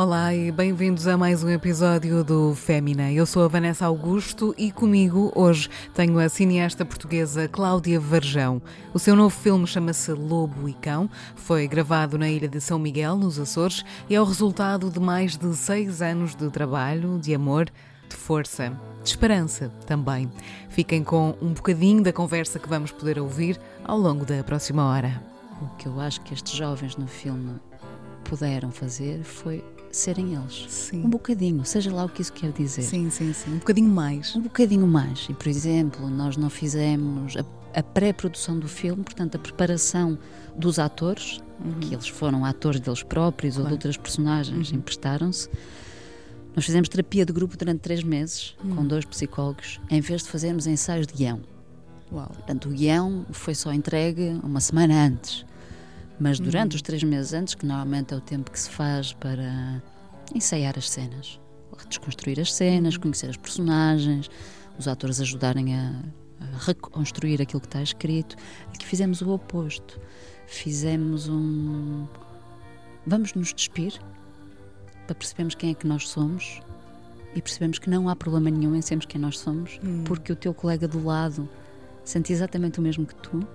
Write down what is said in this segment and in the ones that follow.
Olá e bem-vindos a mais um episódio do Fémina. Eu sou a Vanessa Augusto e comigo hoje tenho a cineasta portuguesa Cláudia Varjão. O seu novo filme chama-se Lobo e Cão, foi gravado na ilha de São Miguel, nos Açores, e é o resultado de mais de seis anos de trabalho, de amor, de força, de esperança também. Fiquem com um bocadinho da conversa que vamos poder ouvir ao longo da próxima hora. O que eu acho que estes jovens no filme puderam fazer foi serem eles. Sim. Um bocadinho, seja lá o que isso quer dizer. Sim, sim, sim. Um bocadinho mais. Um bocadinho mais. E, por exemplo, nós não fizemos a, a pré-produção do filme, portanto, a preparação dos atores, uhum. que eles foram atores deles próprios claro. ou de outras personagens, uhum. emprestaram-se. Nós fizemos terapia de grupo durante três meses, uhum. com dois psicólogos, em vez de fazermos ensaios de guião. Uau. Portanto, o guião foi só entregue uma semana antes. Mas durante uhum. os três meses antes, que normalmente é o tempo que se faz para ensaiar as cenas, desconstruir as cenas, uhum. conhecer as personagens, os atores ajudarem a, a reconstruir aquilo que está escrito, aqui fizemos o oposto. Fizemos um. Vamos nos despir para percebermos quem é que nós somos e percebemos que não há problema nenhum em sermos quem nós somos, uhum. porque o teu colega do lado sente exatamente o mesmo que tu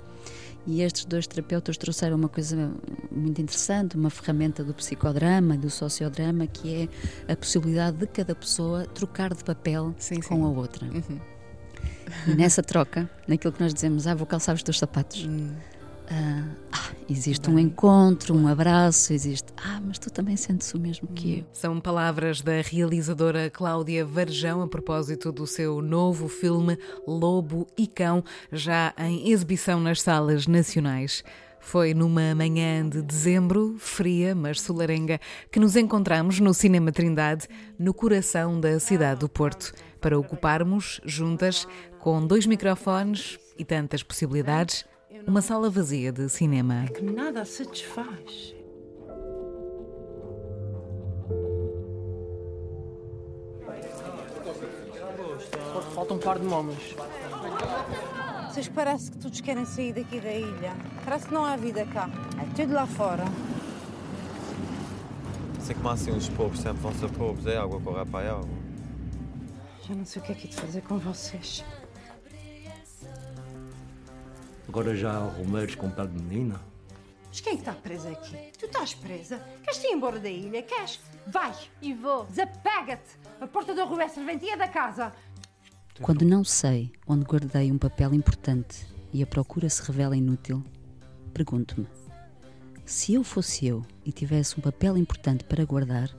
e estes dois terapeutas trouxeram uma coisa muito interessante, uma ferramenta do psicodrama, do sociodrama, que é a possibilidade de cada pessoa trocar de papel sim, com sim. a outra. Uhum. E nessa troca, naquilo que nós dizemos, ah, vou calçar os teus sapatos. Uhum. Ah, ah, existe um encontro, um abraço, existe. Ah, mas tu também sentes o mesmo que eu. São palavras da realizadora Cláudia Varjão a propósito do seu novo filme Lobo e Cão, já em exibição nas salas nacionais. Foi numa manhã de dezembro, fria, mas solarenga, que nos encontramos no Cinema Trindade, no coração da cidade do Porto, para ocuparmos, juntas, com dois microfones e tantas possibilidades, uma sala vazia de cinema. É que nada satisfaz. Falta um par de momas. Vocês parece que todos querem sair daqui da ilha. Parece que não há vida cá. É tudo lá fora. Sei como assim os povos sempre vão ser povos, é água correr para a água. Já não sei o que é que é de fazer com vocês. Agora já há Romeiros com pé de menina? Mas quem é está preso aqui? Tu estás presa? Queres ir embora da ilha? Queres? Vai! E vou. Desapega-te! A porta da rua é serventia da casa. Quando não sei onde guardei um papel importante e a procura se revela inútil, pergunto-me: se eu fosse eu e tivesse um papel importante para guardar,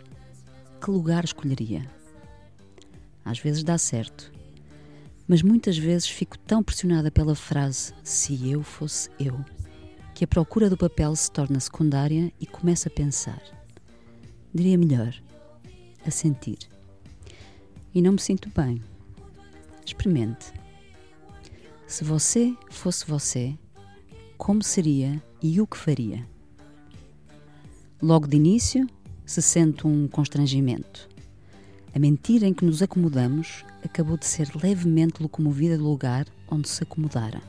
que lugar escolheria? Às vezes dá certo, mas muitas vezes fico tão pressionada pela frase se eu fosse eu, que a procura do papel se torna secundária e começo a pensar. Diria melhor, a sentir. E não me sinto bem. Experimente. Se você fosse você, como seria e o que faria? Logo de início, se sente um constrangimento. A mentira em que nos acomodamos acabou de ser levemente locomovida do lugar onde se acomodara.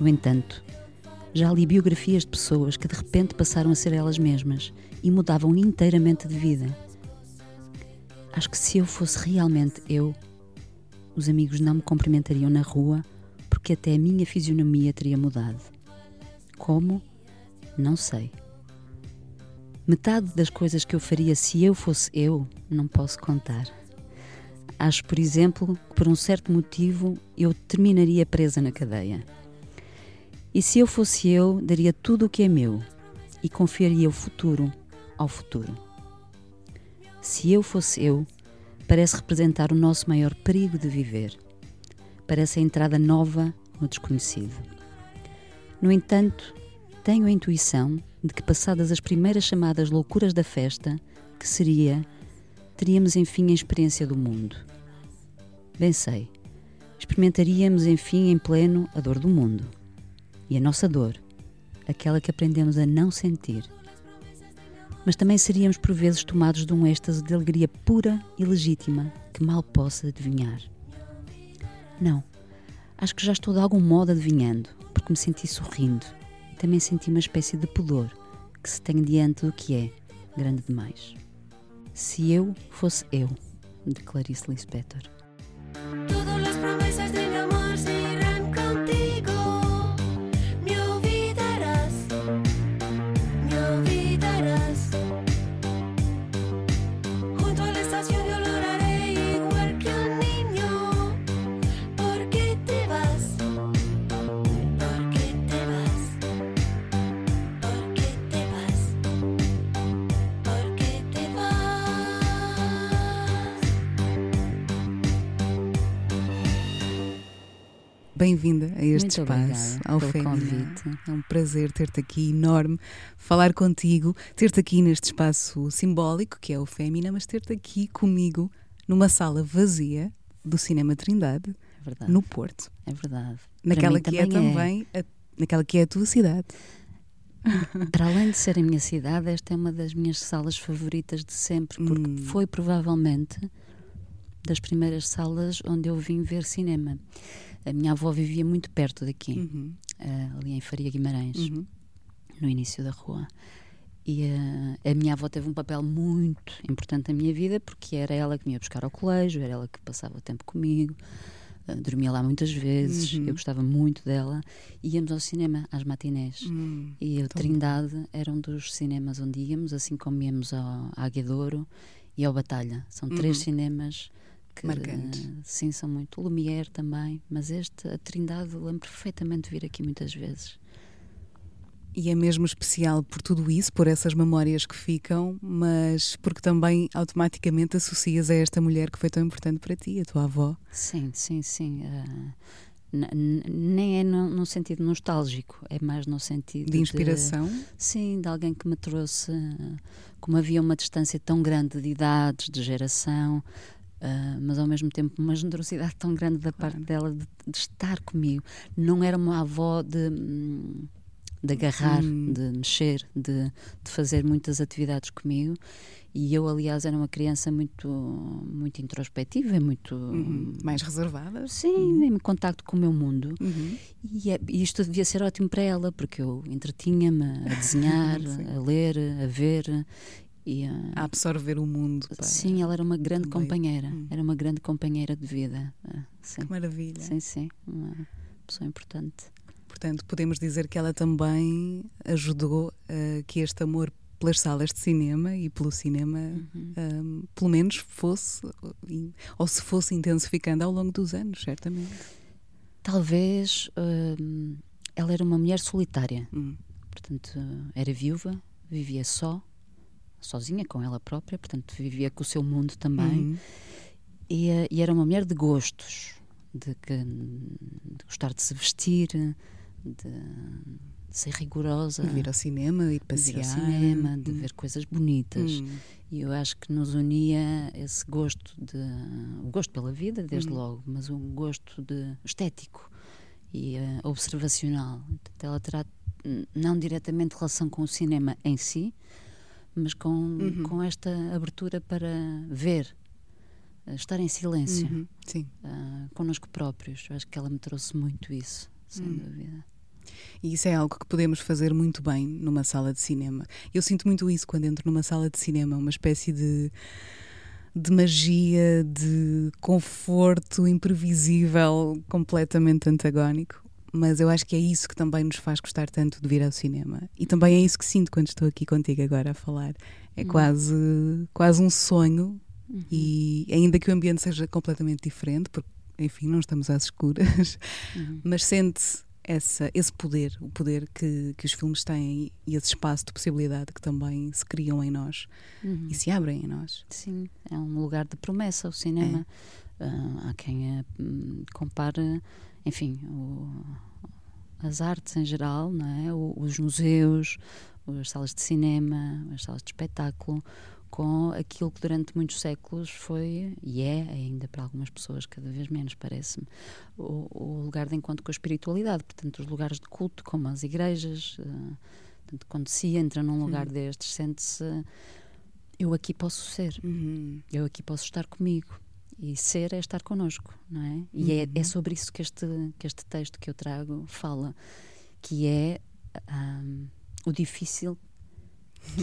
No entanto, já li biografias de pessoas que de repente passaram a ser elas mesmas e mudavam inteiramente de vida. Acho que se eu fosse realmente eu, os amigos não me cumprimentariam na rua porque até a minha fisionomia teria mudado. Como? Não sei. Metade das coisas que eu faria se eu fosse eu, não posso contar. Acho, por exemplo, que por um certo motivo eu terminaria presa na cadeia. E se eu fosse eu, daria tudo o que é meu e confiaria o futuro ao futuro. Se eu fosse eu, parece representar o nosso maior perigo de viver. Parece a entrada nova no desconhecido. No entanto, tenho a intuição de que, passadas as primeiras chamadas loucuras da festa, que seria teríamos enfim a experiência do mundo. Bem sei, experimentaríamos enfim em pleno a dor do mundo. E a nossa dor, aquela que aprendemos a não sentir. Mas também seríamos por vezes tomados de um êxtase de alegria pura e legítima que mal possa adivinhar. Não, acho que já estou de algum modo adivinhando, porque me senti sorrindo também senti uma espécie de pudor que se tem diante do que é grande demais. Se eu fosse eu, de Clarice Lispector. Bem-vinda a este Muito espaço, ao convite. É um prazer ter-te aqui, enorme, falar contigo, ter-te aqui neste espaço simbólico que é o Fémina, mas ter-te aqui comigo numa sala vazia do Cinema Trindade, É no Porto, É verdade. naquela que mim é também a, naquela que é a tua cidade. Para além de ser a minha cidade, esta é uma das minhas salas favoritas de sempre, porque Hum. foi provavelmente das primeiras salas onde eu vim ver cinema. A minha avó vivia muito perto daqui, Uhum, eh, ali em Faria Guimarães, uhum. no início da rua. E eh, a minha avó teve um papel muito importante na minha vida, porque era ela que me ia buscar ao colégio, era ela que passava o tempo comigo, eh, dormia lá muitas vezes, Uhum. eu gostava muito dela. E íamos ao cinema às matinés. Hum, E o Trindade era um dos cinemas onde íamos, assim como íamos ao Aguedouro e ao Batalha. São três Uhum. cinemas que, Marcantes. sim, são muito. Lumière também, mas este, a Trindade, lembro perfeitamente de vir aqui muitas vezes. E é mesmo especial por tudo isso, por essas memórias que ficam, mas porque também automaticamente associas a esta mulher que foi tão importante para ti, a tua avó. Sim, sim, sim. n- nem é no, no sentido nostálgico, é mais no sentido De inspiração. Sim, de alguém que me trouxe, eh, como havia uma distância tão grande de idades, de geração, eh, mas ao mesmo tempo uma generosidade tão grande da parte dela de, de estar comigo. Não era uma avó de, de agarrar, Hum. de mexer, de, de fazer muitas atividades comigo. E eu, aliás, era uma criança muito, muito introspectiva, muito. Uhum. Mais reservada. Sim, em contacto com o meu mundo. Uhum. E, é- e isto devia ser ótimo para ela, porque eu entretinha-me a desenhar, a ler, a ver. E, ah, A absorver o mundo. pá. sim, ela era uma grande também. companheira. Hum. Era uma grande companheira de vida. Ah, sim. Que maravilha. sim, sim. Uma pessoa importante. Portanto, podemos dizer que ela também ajudou a que este amor pelas salas de cinema e pelo cinema, Uhum. hum, pelo menos fosse, ou se fosse intensificando ao longo dos anos, certamente. Talvez hum, ela era uma mulher solitária. Hum. Portanto, era viúva, vivia só, sozinha com ela própria. Portanto, vivia com o seu mundo também. Uhum. E, eh, e era uma mulher de gostos, de, que- de gostar de se vestir, de, de ser rigorosa, De vir ao cinema e de de passear. vir ao cinema, de Hum. ver coisas bonitas. Hum. E eu acho que nos unia esse gosto de o gosto pela vida, desde Hum. logo, mas um gosto de estético e eh, observacional. Portanto, ela terá não diretamente relação com o cinema em si, mas com, Uhum. com esta abertura para ver, eh, estar em silêncio Uhum. Sim. uh, connosco próprios. Eu acho que ela me trouxe muito isso, sem Hum. dúvida. E isso é algo que podemos fazer muito bem numa sala de cinema. Eu sinto muito isso quando entro numa sala de cinema, uma espécie de, de magia, de conforto imprevisível, completamente antagónico. Mas eu acho que é isso que também nos faz gostar tanto de vir ao cinema. E também é isso que sinto quando estou aqui contigo agora a falar. É Hum. quase, quase um sonho, Uhum. e ainda que o ambiente seja completamente diferente, porque, enfim, não estamos às escuras, Uhum. mas sente essa, esse poder, o poder que, que os filmes têm e esse espaço de possibilidade que também se criam em nós Uhum. e se abrem em nós. Sim, é um lugar de promessa o cinema. Ah, há quem a hum, compare, enfim, o- as artes em geral, não é? O- os museus, as salas de cinema, as salas de espetáculo, com aquilo que durante muitos séculos foi e é ainda para algumas pessoas cada vez menos parece-me o, o lugar de encontro com a espiritualidade portanto os lugares de culto como as igrejas eh, portanto, quando se entra num lugar destes sente-se eu aqui posso ser Uhum. eu aqui posso estar comigo e ser é estar connosco não é e é, é sobre isso que este que este texto que eu trago fala que é ahm, o difícil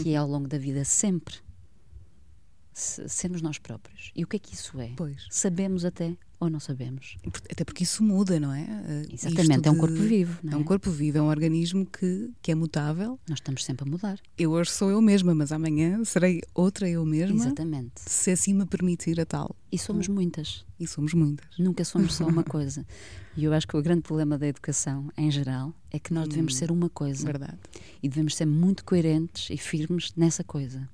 que é ao longo da vida sempre se- sermos nós próprios. E o que é que isso é? Pois. Sabemos até ou não sabemos? Até porque isso muda, não é? Eh, Exatamente, isto é um de- corpo vivo, não É um é? corpo vivo, é um organismo que, que é mutável. Nós estamos sempre a mudar. Eu hoje sou eu mesma, mas amanhã serei outra eu mesma. Exatamente. Se assim me permitir a tal. E somos muitas. E somos muitas. Nunca somos só uma coisa. E eu acho que o grande problema da educação, em geral, é que nós devemos ser uma coisa. Verdade. E devemos ser muito coerentes e firmes nessa coisa.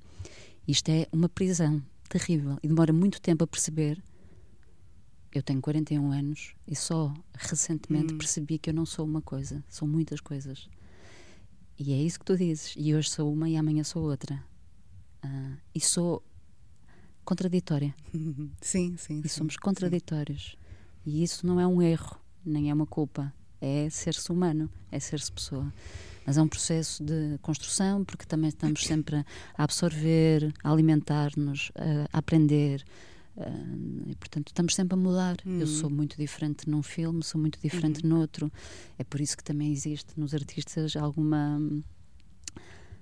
Isto é uma prisão terrível e demora muito tempo a perceber. Eu tenho 41 anos e só recentemente percebi que eu não sou uma coisa, sou muitas coisas. E é isso que tu dizes. E hoje sou uma e amanhã sou outra. Ah, e sou contraditória. Sim, sim. E sim, somos sim. contraditórios. E isso não é um erro, nem é uma culpa. É ser-se humano, é ser-se pessoa. Mas é um processo de construção, porque também estamos sempre a absorver, a alimentar-nos, a aprender. Ah, E, portanto, estamos sempre a mudar. Eu sou muito diferente num filme, sou muito diferente noutro. É por isso que também existe nos artistas alguma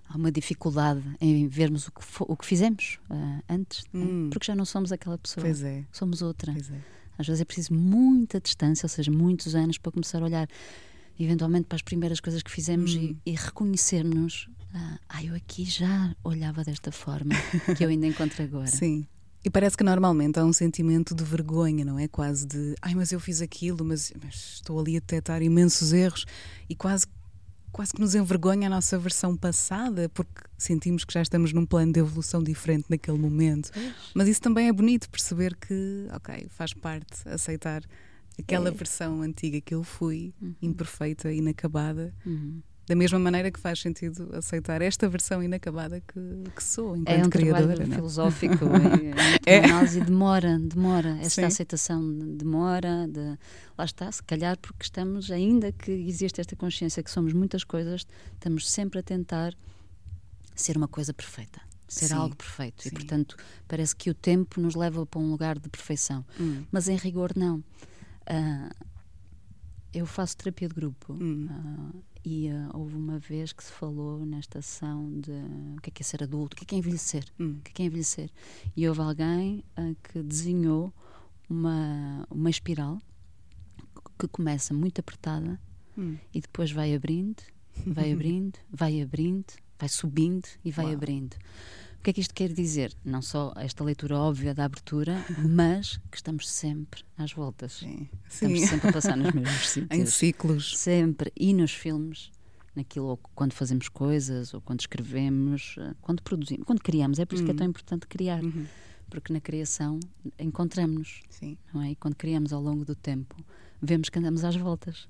há uma dificuldade em vermos o que, o que fizemos ah, antes, né? Hum. porque já não somos aquela pessoa, é. somos outra. É. Às vezes é preciso muita distância, ou seja, muitos anos para começar a olhar eventualmente para as primeiras coisas que fizemos e, e reconhecermos. Ah, ah, eu aqui já olhava desta forma que eu ainda encontro agora. Sim. E parece que normalmente há um sentimento de vergonha, não é? Quase de, ai, mas eu fiz aquilo, mas, mas estou ali a detectar imensos erros e quase, quase que nos envergonha a nossa versão passada, porque sentimos que já estamos num plano de evolução diferente naquele momento. Mas isso também é bonito, perceber que, ok, faz parte, aceitar aquela É. versão antiga que eu fui, Uhum. imperfeita, inacabada. Uhum. Da mesma maneira que faz sentido aceitar esta versão inacabada que, que sou, enquanto É um criadora. trabalho não é? filosófico, é, É. é. análise demora, demora. Esta Sim. aceitação demora, de, lá está, se calhar porque estamos, ainda que existe esta consciência que somos muitas coisas, estamos sempre a tentar ser uma coisa perfeita, ser Sim, algo perfeito. sim. E portanto parece que o tempo nos leva para um lugar de perfeição. Hum. Mas em rigor não. Ah, eu faço terapia de grupo Hum. ah, e ah, houve uma vez que se falou nesta ação de o que é que é ser adulto, o que é que é envelhecer, Hum. o que é que é envelhecer. E houve alguém ah, que desenhou uma, uma espiral que começa muito apertada Hum. e depois vai abrindo, vai abrindo, vai abrindo, vai subindo e vai Uau. abrindo. O que é que isto quer dizer? Não só esta leitura óbvia da abertura, mas que estamos sempre às voltas. Sim. Estamos Sim. sempre a passar nos mesmos em sítios. ciclos. Sempre. E nos filmes, naquilo, ou quando fazemos coisas, ou quando escrevemos, eh, quando produzimos, quando criamos. É por isso que é tão importante criar. Uhum. Porque na criação encontramos-nos, Sim. não é? E quando criamos ao longo do tempo, vemos que andamos às voltas.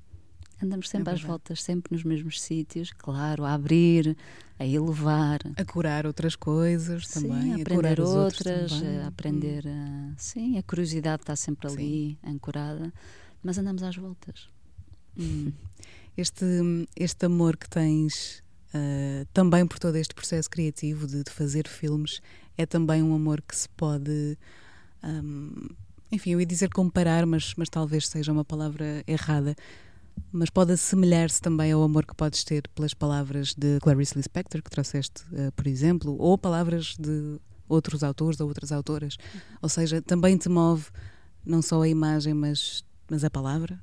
Andamos sempre às verdade. voltas, sempre nos mesmos sítios, claro, a abrir, a elevar. A curar outras coisas também. Sim, a a curar aprender outros outras, a aprender. a- sim, a curiosidade está sempre Sim. ali, ancorada, mas andamos às voltas. Hum. Este, este amor que tens ah, também por todo este processo criativo de, de fazer filmes é também um amor que se pode. ahm, enfim, eu ia dizer comparar, mas, mas talvez seja uma palavra errada. Mas pode assemelhar-se também ao amor que podes ter pelas palavras de Clarice Lispector, que trouxeste, ah, por exemplo, ou palavras de outros autores ou outras autoras. Ou seja, também te move não só a imagem, mas, mas a palavra?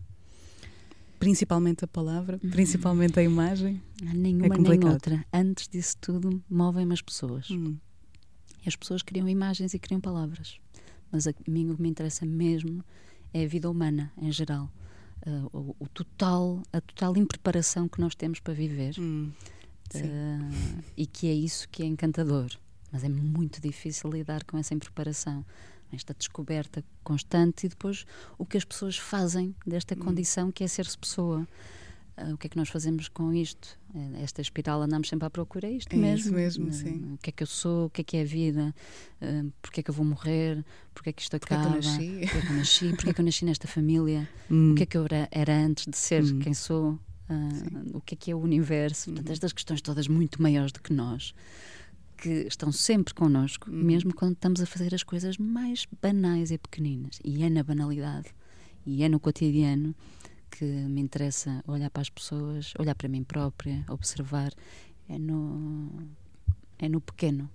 Principalmente a palavra, principalmente a imagem. Ah, Nenhuma nem complicado. outra. Antes disso tudo, movem-me as pessoas. Hum, E as pessoas criam imagens e criam palavras. Mas a mim o que me interessa mesmo é a vida humana, em geral. Ah, o, o total, a total impreparação que nós temos para viver. hum. Ah, e que é isso que é encantador. Mas é muito difícil lidar com essa impreparação, esta descoberta constante e depois o que as pessoas fazem desta condição que é ser-se pessoa. Ah, o que é que nós fazemos com isto? Eh, Esta espiral andamos sempre à procura, é isto É mesmo. isso mesmo, Ah, sim. O que é que eu sou? O que é que é a vida? Ah, Porquê é que eu vou morrer? Porquê é que isto é acaba? Porquê é que eu nasci? Porquê é que eu nasci nesta família? Hum, O que é que eu era, era antes de ser Hum. quem sou? Ah, o que é que é o universo? Portanto, estas questões todas muito maiores do que nós, que estão sempre connosco, mesmo quando estamos a fazer as coisas mais banais e pequeninas. E é na banalidade, e é no cotidiano que me interessa olhar para as pessoas, olhar para mim própria, observar. É no, é no pequeno.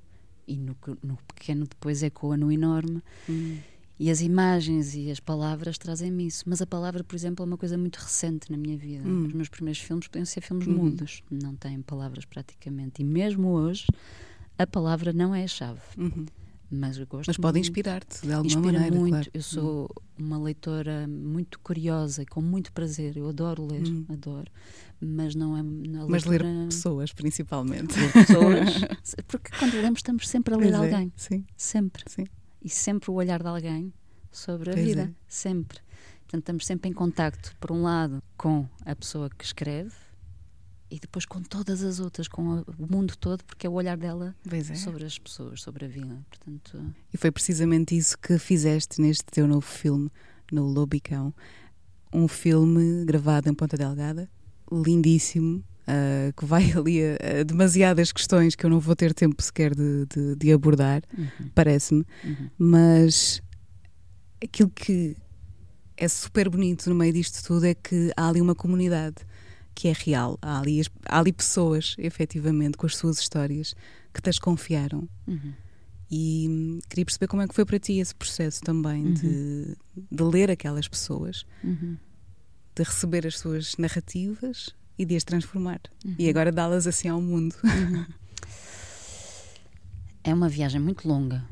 e no, no pequeno depois ecoa no enorme. Hum. E as imagens e as palavras trazem-me isso. Mas a palavra, por exemplo, é uma coisa muito recente na minha vida. Hum. Os meus primeiros filmes podiam ser filmes Uhum. mudos, não têm palavras praticamente. E mesmo hoje, a palavra não é a chave. Uhum. Mas gosto Mas pode inspirar-te de alguma Inspira maneira, muito. claro. Eu sou uma leitora muito curiosa e com muito prazer. Eu adoro ler, Hum. adoro. Mas não é. na Mas ler pessoas, principalmente. ler pessoas. Porque quando lemos, estamos sempre a ler Pois é, alguém. Sim, Sempre. sim. E sempre o olhar de alguém sobre a Pois vida. é. Sempre. Portanto, estamos sempre em contacto, por um lado, com a pessoa que escreve e depois com todas as outras, com o mundo todo, porque é o olhar dela é. sobre as pessoas, sobre a vida. Portanto, E foi precisamente isso que fizeste neste teu novo filme, no Lobicão. Um filme gravado em Ponta Delgada, lindíssimo, ah, que vai ali a, a demasiadas questões que eu não vou ter tempo sequer de, de- de abordar, uhum, parece-me. uhum. Mas aquilo que é super bonito no meio disto tudo é que há ali uma comunidade que é real. Há ali, há ali pessoas, efetivamente, com as suas histórias, que te as confiaram. Uhum. E hum, queria perceber como é que foi para ti esse processo também de, de ler aquelas pessoas, Uhum. de receber as suas narrativas e de as transformar. Uhum. E agora dá-las assim ao mundo. É uma viagem muito longa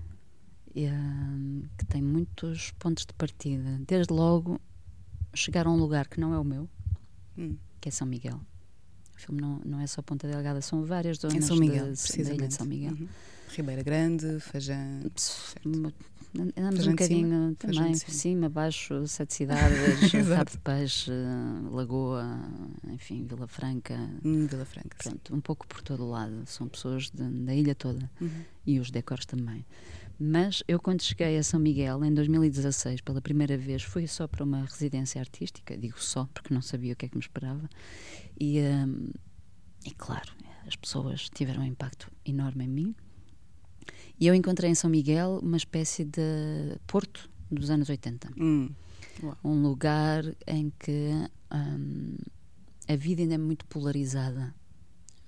hum, que tem muitos pontos de partida. Desde logo, chegar a um lugar que não é o meu, Hum. Que é São Miguel. O filme não, não é só Ponta Delgada, são várias zonas Em São Miguel, da precisamente. ilha de São Miguel. Uhum. Ribeira Grande. Uma- Andamos um de bocadinho também, de cima. baixo, sete cidades. Rabo de Peixe, Lagoa, enfim, Vila Franca, Hum, Vila Franca. sim. pronto, um pouco por todo o lado. São pessoas de- da ilha toda Uhum. e os decors também. Mas eu, quando cheguei a São Miguel, em 2016, pela primeira vez, fui só para uma residência artística, digo só, porque não sabia o que é que me esperava. E, hum, e claro, as pessoas tiveram um impacto enorme em mim. E eu encontrei em São Miguel uma espécie de porto dos anos 80 Hum. um lugar em que hum, a vida ainda é muito polarizada,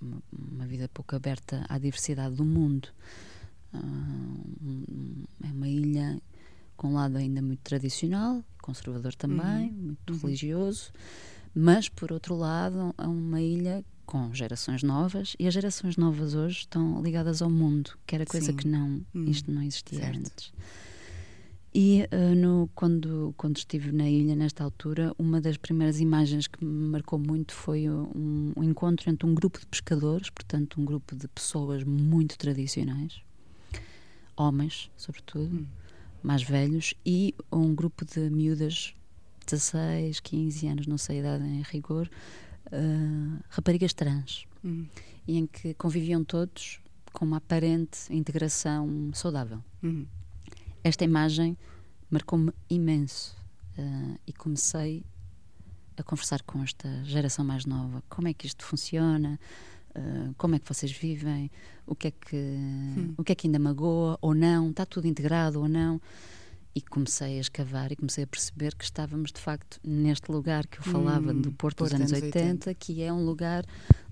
uma, uma vida pouco aberta à diversidade do mundo. Hum, é uma ilha com um lado ainda muito tradicional, conservador também, muito religioso, mas por outro lado é uma ilha com gerações novas e as gerações novas hoje estão ligadas ao mundo, que era coisa Sim. que não Hum, isto não existia certo. antes. E eh, no, quando, quando estive na ilha, nesta altura, uma das primeiras imagens que me marcou muito foi um, um encontro entre um grupo de pescadores, portanto, um grupo de pessoas muito tradicionais, homens, sobretudo, Hum. mais velhos, e um grupo de miúdas, 16, 15 anos, não sei a idade em rigor, eh, raparigas trans, Hum. e em que conviviam todos com uma aparente integração saudável Hum. esta imagem marcou-me imenso eh, e comecei a conversar com esta geração mais nova. Como é que isto funciona? Eh, como é que vocês vivem? O que é que o que é que ainda magoa ou não? Está tudo integrado ou não? E comecei a escavar e comecei a perceber que estávamos de facto neste lugar que eu falava Hum, do Porto, Porto dos anos anos 80, que é um lugar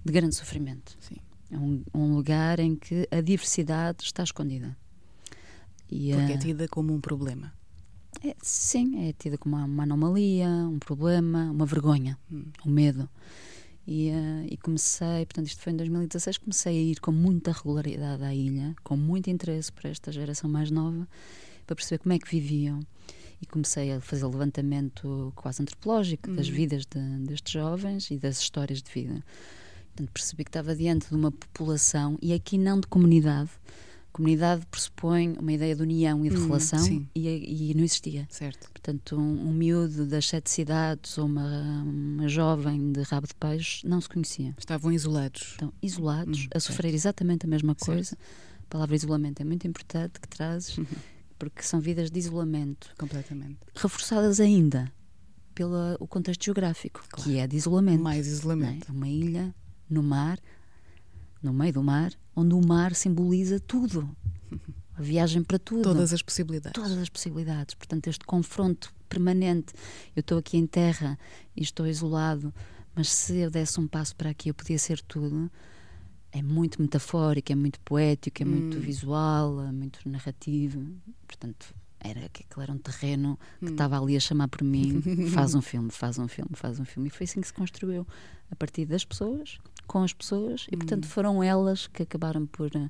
de grande sofrimento. Sim. É um, um lugar em que a diversidade está escondida. E, Porque eh, é tida como um problema. é, sim, é tida como uma, uma anomalia, um problema, uma vergonha, Hum. um medo. E, eh, e comecei, portanto, isto foi em 2016, comecei a ir com muita regularidade à ilha, com muito interesse por esta geração mais nova, para perceber como é que viviam. E comecei a fazer levantamento quase antropológico das Uhum. vidas de- destes jovens e das histórias de vida. Portanto, percebi que estava diante de uma população, e aqui não de comunidade. Comunidade pressupõe uma ideia de união e de Hum, relação, e, e não existia. Certo. Portanto, um, um miúdo das sete cidades ou uma, uma jovem de rabo de peixe não se conhecia. Estavam isolados. Estão isolados, Hum, a sofrer exatamente a mesma Certo. coisa. A palavra isolamento é muito importante que trazes, porque são vidas de isolamento, Completamente. reforçadas ainda pelo o contexto geográfico, que é de isolamento. Mais isolamento. É uma ilha no mar, no meio do mar, onde o mar simboliza tudo. A viagem para tudo Todas as possibilidades. todas as possibilidades. Portanto, este confronto permanente. Eu estou aqui em terra e estou isolado, mas se eu desse um passo para aqui, eu podia ser tudo. é muito metafórico, é muito poético, é muito Hum. visual, é muito narrativo. Portanto, era aquele era um terreno Hum. que estava ali a chamar por mim: faz um filme, faz um filme, faz um filme. E foi assim que se construiu, a partir das pessoas, com as pessoas, e portanto Hum. foram elas que acabaram por eh,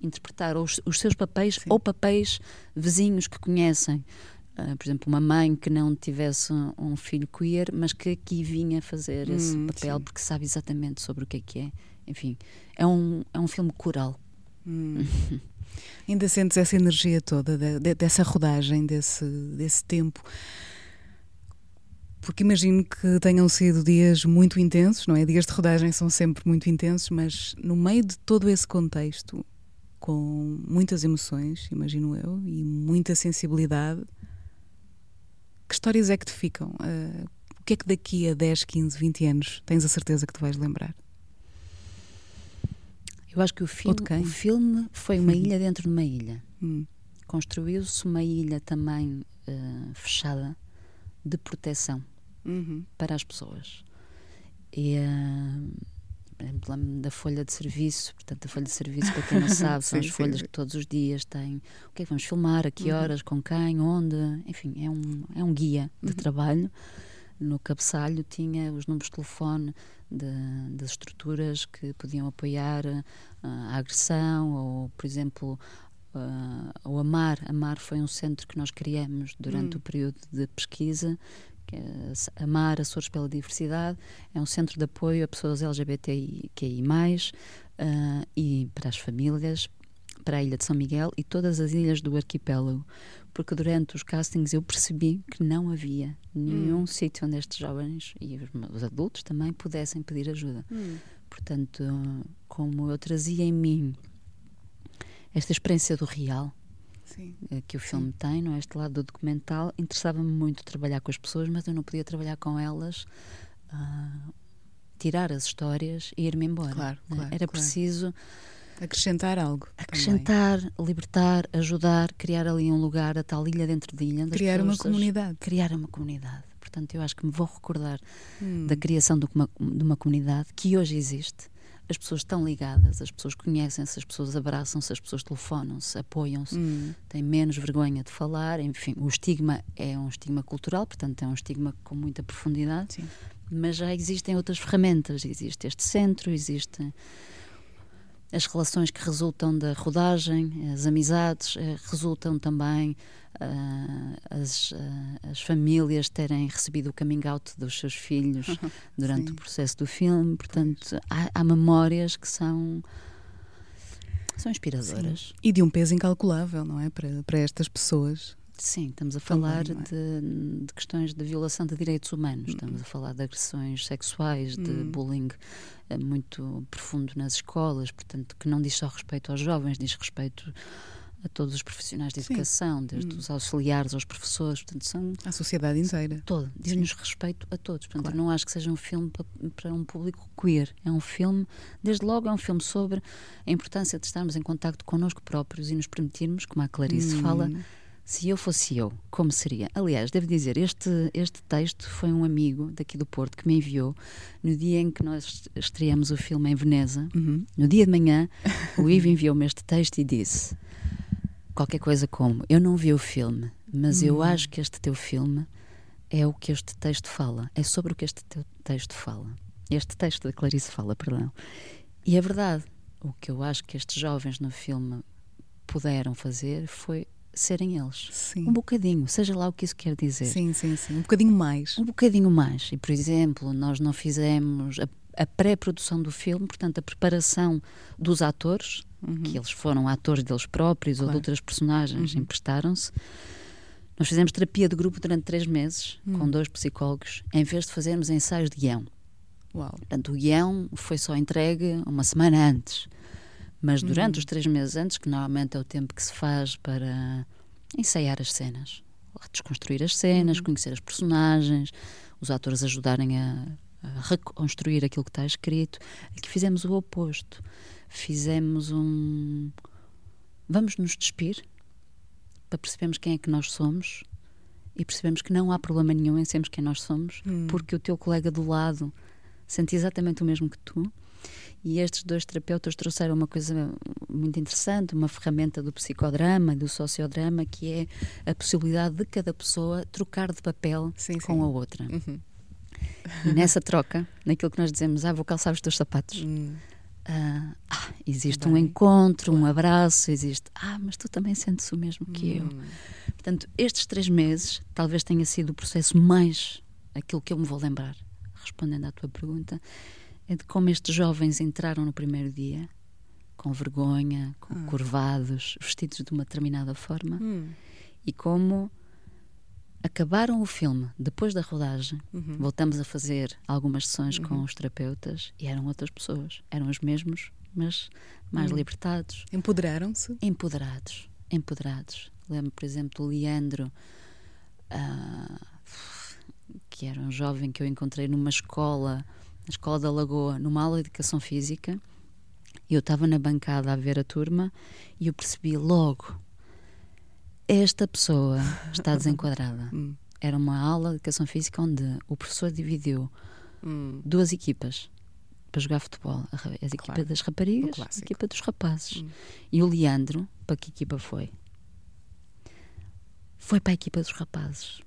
interpretar os, os seus papéis ou papéis vizinhos que conhecem. Ah, por exemplo, uma mãe que não tivesse um filho queer, mas que aqui vinha fazer esse Hum, papel sim. porque sabe exatamente sobre o que é que é. Enfim, é um, é um filme coral. Ainda sentes essa energia toda de- de- dessa rodagem, desse, desse tempo? Porque imagino que tenham sido dias muito intensos, não é? Dias de rodagem são sempre muito intensos, mas no meio de todo esse contexto, com muitas emoções, imagino eu, e muita sensibilidade, que histórias é que te ficam? Ah, o que é que daqui a 10, 15, 20 anos tens a certeza que te vais lembrar? Eu acho que o filme, o filme foi uma ilha dentro de uma ilha. Hum, Construiu-se uma ilha também eh, fechada de proteção uhum, para as pessoas. E eh, lembro-me da folha de serviço, portanto, a folha de serviço, para quem não sabe, são Sim, as folhas sim. que todos os dias têm o que é que vamos filmar, a que Uhum. horas, com quem, onde, enfim, é um, é um guia de Uhum. trabalho. No cabeçalho tinha os números de telefone de- das estruturas que podiam apoiar ah, a agressão, ou, por exemplo, ah, o AMAR. AMAR foi um centro que nós criamos durante Hum. o período de pesquisa. Que é AMAR, Açores pela Diversidade, é um centro de apoio a pessoas LGBTQI+, ah, e para as famílias, para a Ilha de São Miguel e todas as ilhas do arquipélago, porque durante os castings eu percebi que não havia nenhum sítio onde estes jovens e os, os adultos também pudessem pedir ajuda. Portanto, como eu trazia em mim esta experiência do real sim. eh, que o filme tem, não é? este lado do documental, interessava-me muito trabalhar com as pessoas, mas eu não podia trabalhar com elas, ah, tirar as histórias e ir-me embora. Claro, né? claro, Era claro. preciso Acrescentar algo. também. acrescentar, libertar, ajudar, criar ali um lugar, a tal ilha dentro de ilha. Criar uma comunidade. Criar uma comunidade. Portanto, eu acho que me vou recordar Hum. da criação de uma, de uma comunidade que hoje existe. As pessoas estão ligadas, as pessoas conhecem-se, as pessoas abraçam-se, as pessoas telefonam-se, apoiam-se, Hum. têm menos vergonha de falar. Enfim, o estigma é um estigma cultural, portanto, é um estigma com muita profundidade. Sim. Mas já existem outras ferramentas. Existe este centro, existe as relações que resultam da rodagem, as amizades, eh, resultam também ah, as, ah, as famílias terem recebido o coming out dos seus filhos durante Sim. o processo do filme. Portanto, há, há memórias que são, são inspiradoras. E de um peso incalculável, não é? Para, para estas pessoas. Sim, estamos a Também, falar não é? de, de questões de violação de direitos humanos, estamos a falar de agressões sexuais, de Hum. bullying eh, muito profundo nas escolas, portanto, que não diz só respeito aos jovens, diz respeito a todos os profissionais de Sim. educação, desde Hum. os auxiliares aos professores, portanto, são À sociedade inteira. todo, diz-nos respeito a todos. Portanto, Claro. eu não acho que seja um filme pa- para um público queer. É um filme, desde logo, é um filme sobre a importância de estarmos em contacto connosco próprios e nos permitirmos, como a Clarice Hum. fala, se eu fosse eu, como seria? Aliás, devo dizer, este, este texto foi um amigo daqui do Porto que me enviou no dia em que nós estreamos o filme em Veneza. Uhum. No dia de manhã, o Ivo enviou-me este texto e disse qualquer coisa como: Eu não vi o filme, mas eu acho que este teu filme é o que este texto fala, é sobre o que este teu texto fala. Este texto da Clarice fala, perdão. E é verdade. O que eu acho que estes jovens no filme puderam fazer foi serem eles. Sim. Um bocadinho, seja lá o que isso quer dizer. Sim, sim, sim. Um bocadinho mais. Um bocadinho mais. E, por exemplo, nós não fizemos a, a pré-produção do filme, portanto, a preparação dos atores, que eles foram atores deles próprios ou Claro. de outras personagens, emprestaram-se. Nós fizemos terapia de grupo durante três meses, com dois psicólogos, em vez de fazermos ensaios de guião. Uau. Portanto, o guião foi só entregue uma semana antes. Mas durante os três meses antes, que normalmente é o tempo que se faz para ensaiar as cenas, desconstruir as cenas, conhecer as personagens, os atores ajudarem a, a reconstruir aquilo que está escrito, aqui fizemos o oposto. Fizemos um. Vamos nos despir para percebermos quem é que nós somos e percebemos que não há problema nenhum em sermos quem nós somos, porque o teu colega do lado sente exatamente o mesmo que tu. E estes dois terapeutas trouxeram uma coisa muito interessante, uma ferramenta do psicodrama, do sociodrama, que é a possibilidade de cada pessoa trocar de papel Sim, com sim. a outra. Uhum. E nessa troca, naquilo que nós dizemos, ah, vou calçar os teus sapatos, Hum. ah, ah, existe um Bem, encontro, um abraço, existe, ah, mas tu também sentes o mesmo que eu. Hum. Portanto, estes três meses talvez tenha sido o processo mais aquilo que eu me vou lembrar, respondendo à tua pergunta, é de como estes jovens entraram no primeiro dia, com vergonha, com Ah. curvados, vestidos de uma determinada forma, Hum. e como acabaram o filme depois da rodagem. Uhum. Voltamos a fazer algumas sessões com Uhum. os terapeutas e eram outras pessoas, eram os mesmos, mas mais Hum. libertados, Empoderaram-se? empoderados, empoderados. Lembro, por exemplo, do Leandro, ah, que era um jovem que eu encontrei numa escola, na escola da Lagoa, numa aula de educação física. Eu estava na bancada a ver a turma e eu percebi logo: esta pessoa está desenquadrada. Hum. Era uma aula de educação física onde o professor dividiu Hum. duas equipas para jogar futebol. A, a equipa Claro. das raparigas, a equipa dos rapazes. Hum. E o Leandro, para que equipa foi? Foi para a equipa dos rapazes.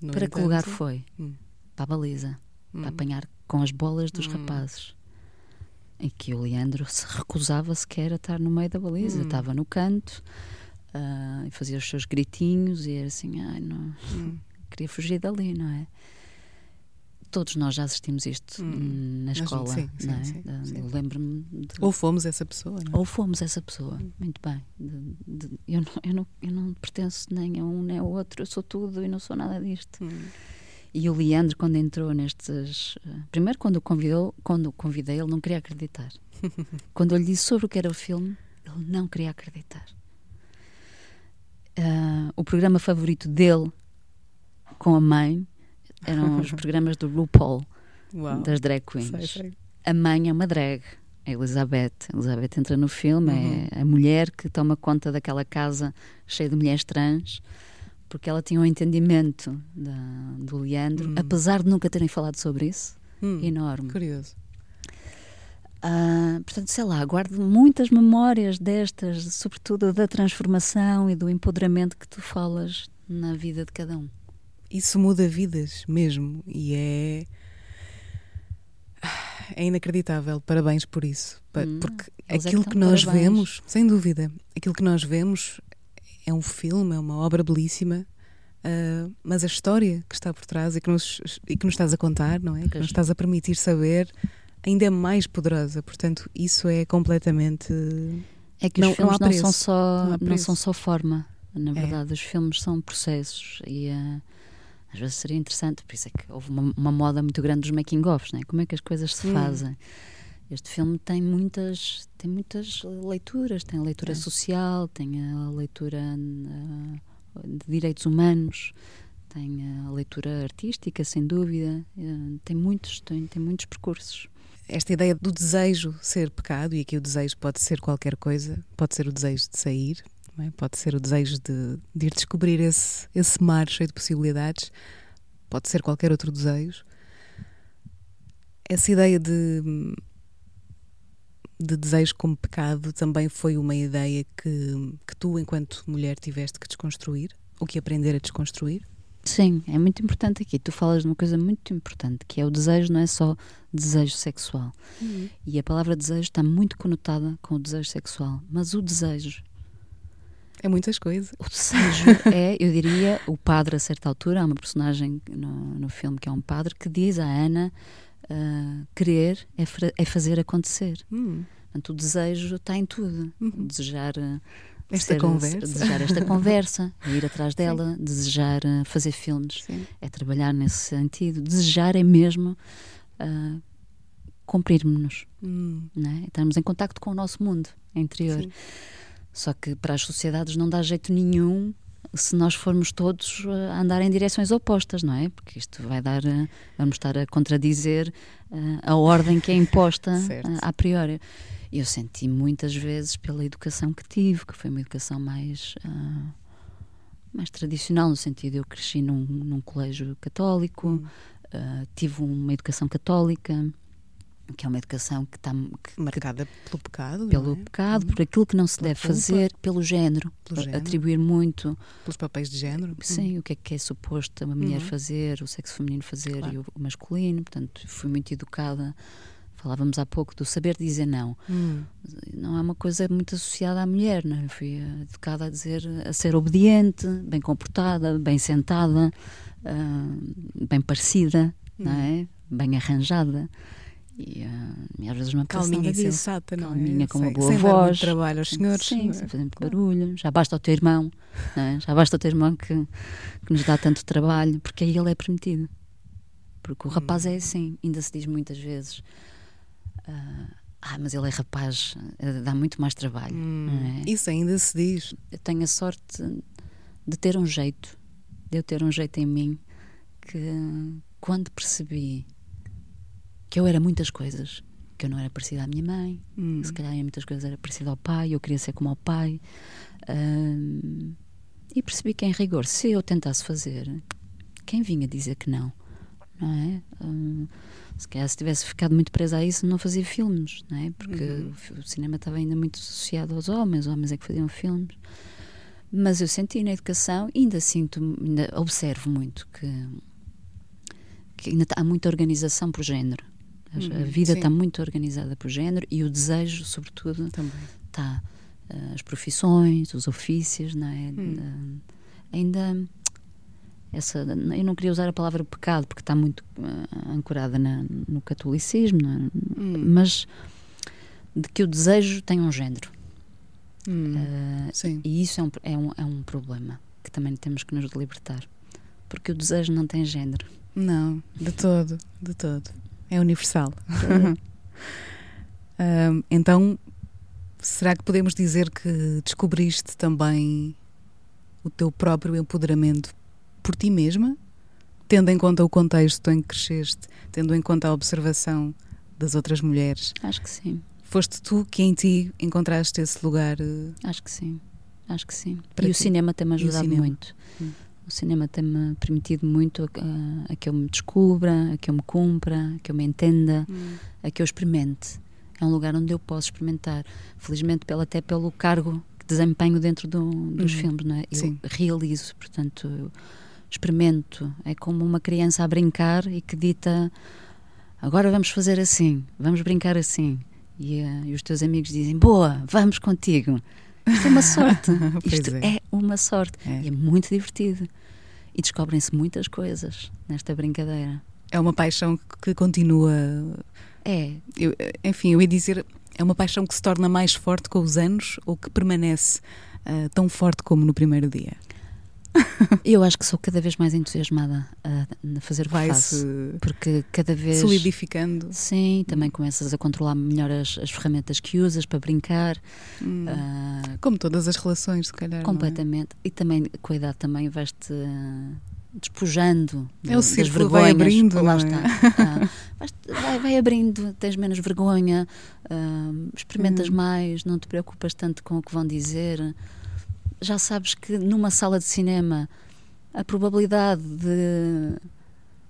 No para que entanto, lugar foi? Hum. Para a baliza. Hum. Para apanhar com as bolas dos Hum. rapazes. Em que o Leandro se recusava sequer a estar no meio da baliza. Hum. Estava no canto ah, e fazia os seus gritinhos e era assim, ai, não, Hum. queria fugir dali, não é? Todos nós já assistimos isto Hum. hum, na escola, sim, sim, não é? sim, Ah, sim. Eu lembro-me de Ou fomos essa pessoa, não é? ou fomos essa pessoa, muito bem. De- de- eu, não, eu, não, eu não pertenço nem a um nem ao outro, eu sou tudo e não sou nada disto. E o Leandro, quando entrou nestes. eh, Primeiro, quando o convidou, quando o convidei, ele não queria acreditar. quando eu lhe disse sobre o que era o filme, ele não queria acreditar. Ah, o programa favorito dele com a mãe eram os programas do RuPaul, Uau. das drag queens. Sei, sei. A mãe é uma drag, a Elizabeth. A Elizabeth entra no filme, Uhum. é a mulher que toma conta daquela casa cheia de mulheres trans, porque ela tinha um entendimento da- do Leandro, Hum. apesar de nunca terem falado sobre isso, Hum. enorme. Curioso. Ah, portanto, sei lá, guardo muitas memórias destas, sobretudo da transformação e do empoderamento que tu falas na vida de cada um. Isso muda vidas mesmo e é. É inacreditável. Parabéns por isso. Hum, Porque eles é que aquilo que, nós parabéns. vemos, sem dúvida, aquilo que nós vemos é um filme, é uma obra belíssima. ah, mas a história que está por trás e que, nos, e que nos estás a contar, não é? Que nos estás a permitir saber, ainda é mais poderosa. Portanto, isso é completamente. É que Não- os não filmes não, preço. são só Não não, são só forma. Na É. verdade, os filmes são processos e eh, às vezes seria interessante, por isso é que houve uma, uma moda muito grande dos making-offs, né? como é que as coisas se Hum. Este filme tem muitas, tem muitas leituras, tem a leitura É. social, tem a leitura eh, de direitos humanos, tem a leitura artística, sem dúvida, eh, tem muitos, tem, tem muitos percursos. esta ideia do desejo ser pecado, e aqui o desejo pode ser qualquer coisa, pode ser o desejo de sair, é? pode ser o desejo de, de ir descobrir esse, esse mar cheio de possibilidades, pode ser qualquer outro desejo. Essa ideia de, de desejo como pecado também foi uma ideia que, que tu, enquanto mulher, tiveste que desconstruir, ou que aprender a desconstruir. Sim, é muito importante aqui. Tu falas de uma coisa muito importante, que é o desejo não é só desejo sexual. E a palavra desejo está muito conotada com o desejo sexual. Mas o desejo, É muitas coisas. o desejo é, eu diria, o padre a certa altura, há uma personagem no, no filme que é um padre que diz à Ana ah, querer é, é fazer acontecer. Hum, Portanto, o desejo está em tudo. Uhum. Desejar ah, Esta ser- conversa. desejar esta conversa, ir atrás dela, desejar ah, fazer filmes sim. é trabalhar nesse sentido. Desejar é mesmo ah, cumprirmos-nos, Hum, não é? estarmos em contacto com o nosso mundo interior. sim. Só que para as sociedades não dá jeito nenhum se nós formos todos a andar em direções opostas, não é? Porque isto vai dar, ah, vamos estar a contradizer ah, a ordem que é imposta ah, a priori. E eu senti muitas vezes pela educação que tive, que foi uma educação mais ah, mais tradicional no sentido eu cresci num, num colégio católico, Hum. Uh, tive uma educação católica que é uma educação que está que- que Marcada pelo pecado, pelo é? pecado, por aquilo que não se Pela deve culpa. fazer, pelo género, Pelo género. atribuir muito, pelos papéis de género. sim, o que é que é suposto uma mulher Uhum. fazer, o sexo feminino fazer Claro. e o, masculino, portanto, fui muito educada. Falávamos há pouco do saber dizer não. Hum. Não é uma coisa muito associada à mulher, não é? Fui educada a dizer, a ser obediente, bem comportada, bem sentada, ah, bem parecida, não Hum. é? Bem arranjada. E, e às vezes apetece Calminha e sensata, não Calminha, é? com uma boa sem dar muito voz. trabalho aos senhores. Sim, é? sem fazer muito barulho. Já basta o teu irmão, é? já basta o teu irmão que, que nos dá tanto trabalho, porque aí ele é permitido. Porque o rapaz Hum. é assim, ainda se diz muitas vezes. ah, ah, mas ele é rapaz, eh, dá muito mais trabalho. Hum, é? Isso ainda se diz. Eu tenho a sorte de ter um jeito, de eu ter um jeito em mim que quando percebi que eu era muitas coisas, que eu não era parecida à minha mãe, Hum. se calhar em muitas coisas era parecida ao pai, eu queria ser como ao pai. hum, e percebi que, em rigor, se eu tentasse fazer, quem vinha dizer que não? Não é? Hum, se calhar se tivesse ficado muito presa a isso, não fazia filmes, não é? Porque Uhum. o, o cinema estava ainda muito associado aos homens, os homens é que faziam filmes. Mas eu senti na educação, ainda sinto, ainda observo muito que, que ainda há muita organização por género. A- a Uhum, vida está muito organizada por género e o desejo, sobretudo, Também. está as profissões, os ofícios, não é? Hum. Ah, ainda essa, eu não queria usar a palavra pecado porque está muito ah, ancorada na- no catolicismo, não é? Hum. mas de que o desejo tem um género. Hum. Sim. e isso é um, é, um, é um problema que também temos que nos libertar. Porque o desejo não tem género. Não, de todo, de todo. É universal. Ahm, então, será que podemos dizer que descobriste também o teu próprio empoderamento por ti mesma? Tendo em conta o contexto em que cresceste, tendo em conta a observação das outras mulheres, Acho que sim, foste tu que em ti encontraste esse lugar? eh, acho que sim, acho que sim. E o ti? cinema tem-me o ajudado muito. Hum. O cinema tem-me permitido muito a, a que eu me descubra, a que eu me cumpra, a que eu me entenda, a que eu experimente. É um lugar onde eu posso experimentar. Felizmente, pelo, até pelo cargo que desempenho dentro do- dos Uhum. filmes, não é? Eu Sim. realizo, portanto, eu experimento. É como uma criança a brincar e que dita: agora vamos fazer assim, vamos brincar assim. E, eh, e os teus amigos dizem: boa, vamos contigo. Isto é uma sorte. Isto é. é. uma sorte. É. E é muito divertido. E descobrem-se muitas coisas nesta brincadeira. É uma paixão que- continua. É, eu- enfim, eu ia dizer, é uma paixão que se torna mais forte com os anos ou que permanece ah, tão forte como no primeiro dia? eu acho que sou cada vez mais entusiasmada a, a fazer o que faço. Porque cada vez. solidificando. Sim, também começas a controlar melhor as, as ferramentas que usas para brincar. Hum. ah, Como todas as relações, se calhar. é? completamente. E também, com a idade, também vais-te ah, despojando É o das vergonhas. vai abrindo, Lá é? está. Ah, vai, vai abrindo, tens menos vergonha, ah, experimentas Hum. mais, não te preocupas tanto com o que vão dizer. Já sabes que numa sala de cinema a probabilidade de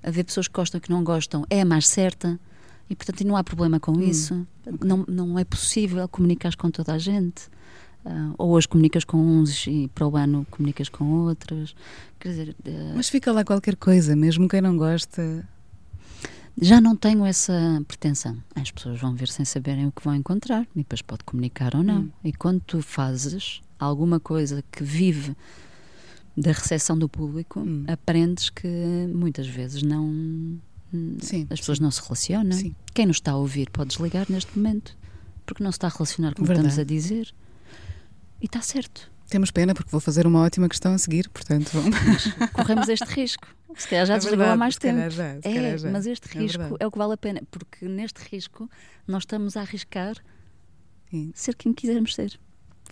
haver pessoas que gostam e que não gostam é a mais certa e portanto não há problema com Hum, isso. Não, não é possível comunicar com toda a gente. Ah, ou hoje comunicas com uns e para o ano comunicas com outros. Quer dizer, ah, Mas fica lá qualquer coisa, mesmo quem não gosta. já não tenho essa pretensão. As pessoas vão ver sem saberem o que vão encontrar e depois pode comunicar ou não. Hum. E quando tu fazes alguma coisa que vive da recepção do público, Hum. aprendes que muitas vezes não. Sim, As pessoas não se relacionam. Sim. Quem nos está a ouvir pode desligar neste momento, porque não se está a relacionar com o que estamos a dizer. E está certo. Temos pena porque vou fazer uma ótima questão a seguir, portanto vamos. Corremos este risco. Se calhar já É desligou há mais tempo. já, é, já. mas este É risco verdade. é, o que vale a pena, porque neste risco nós estamos a arriscar Sim. ser quem quisermos ser.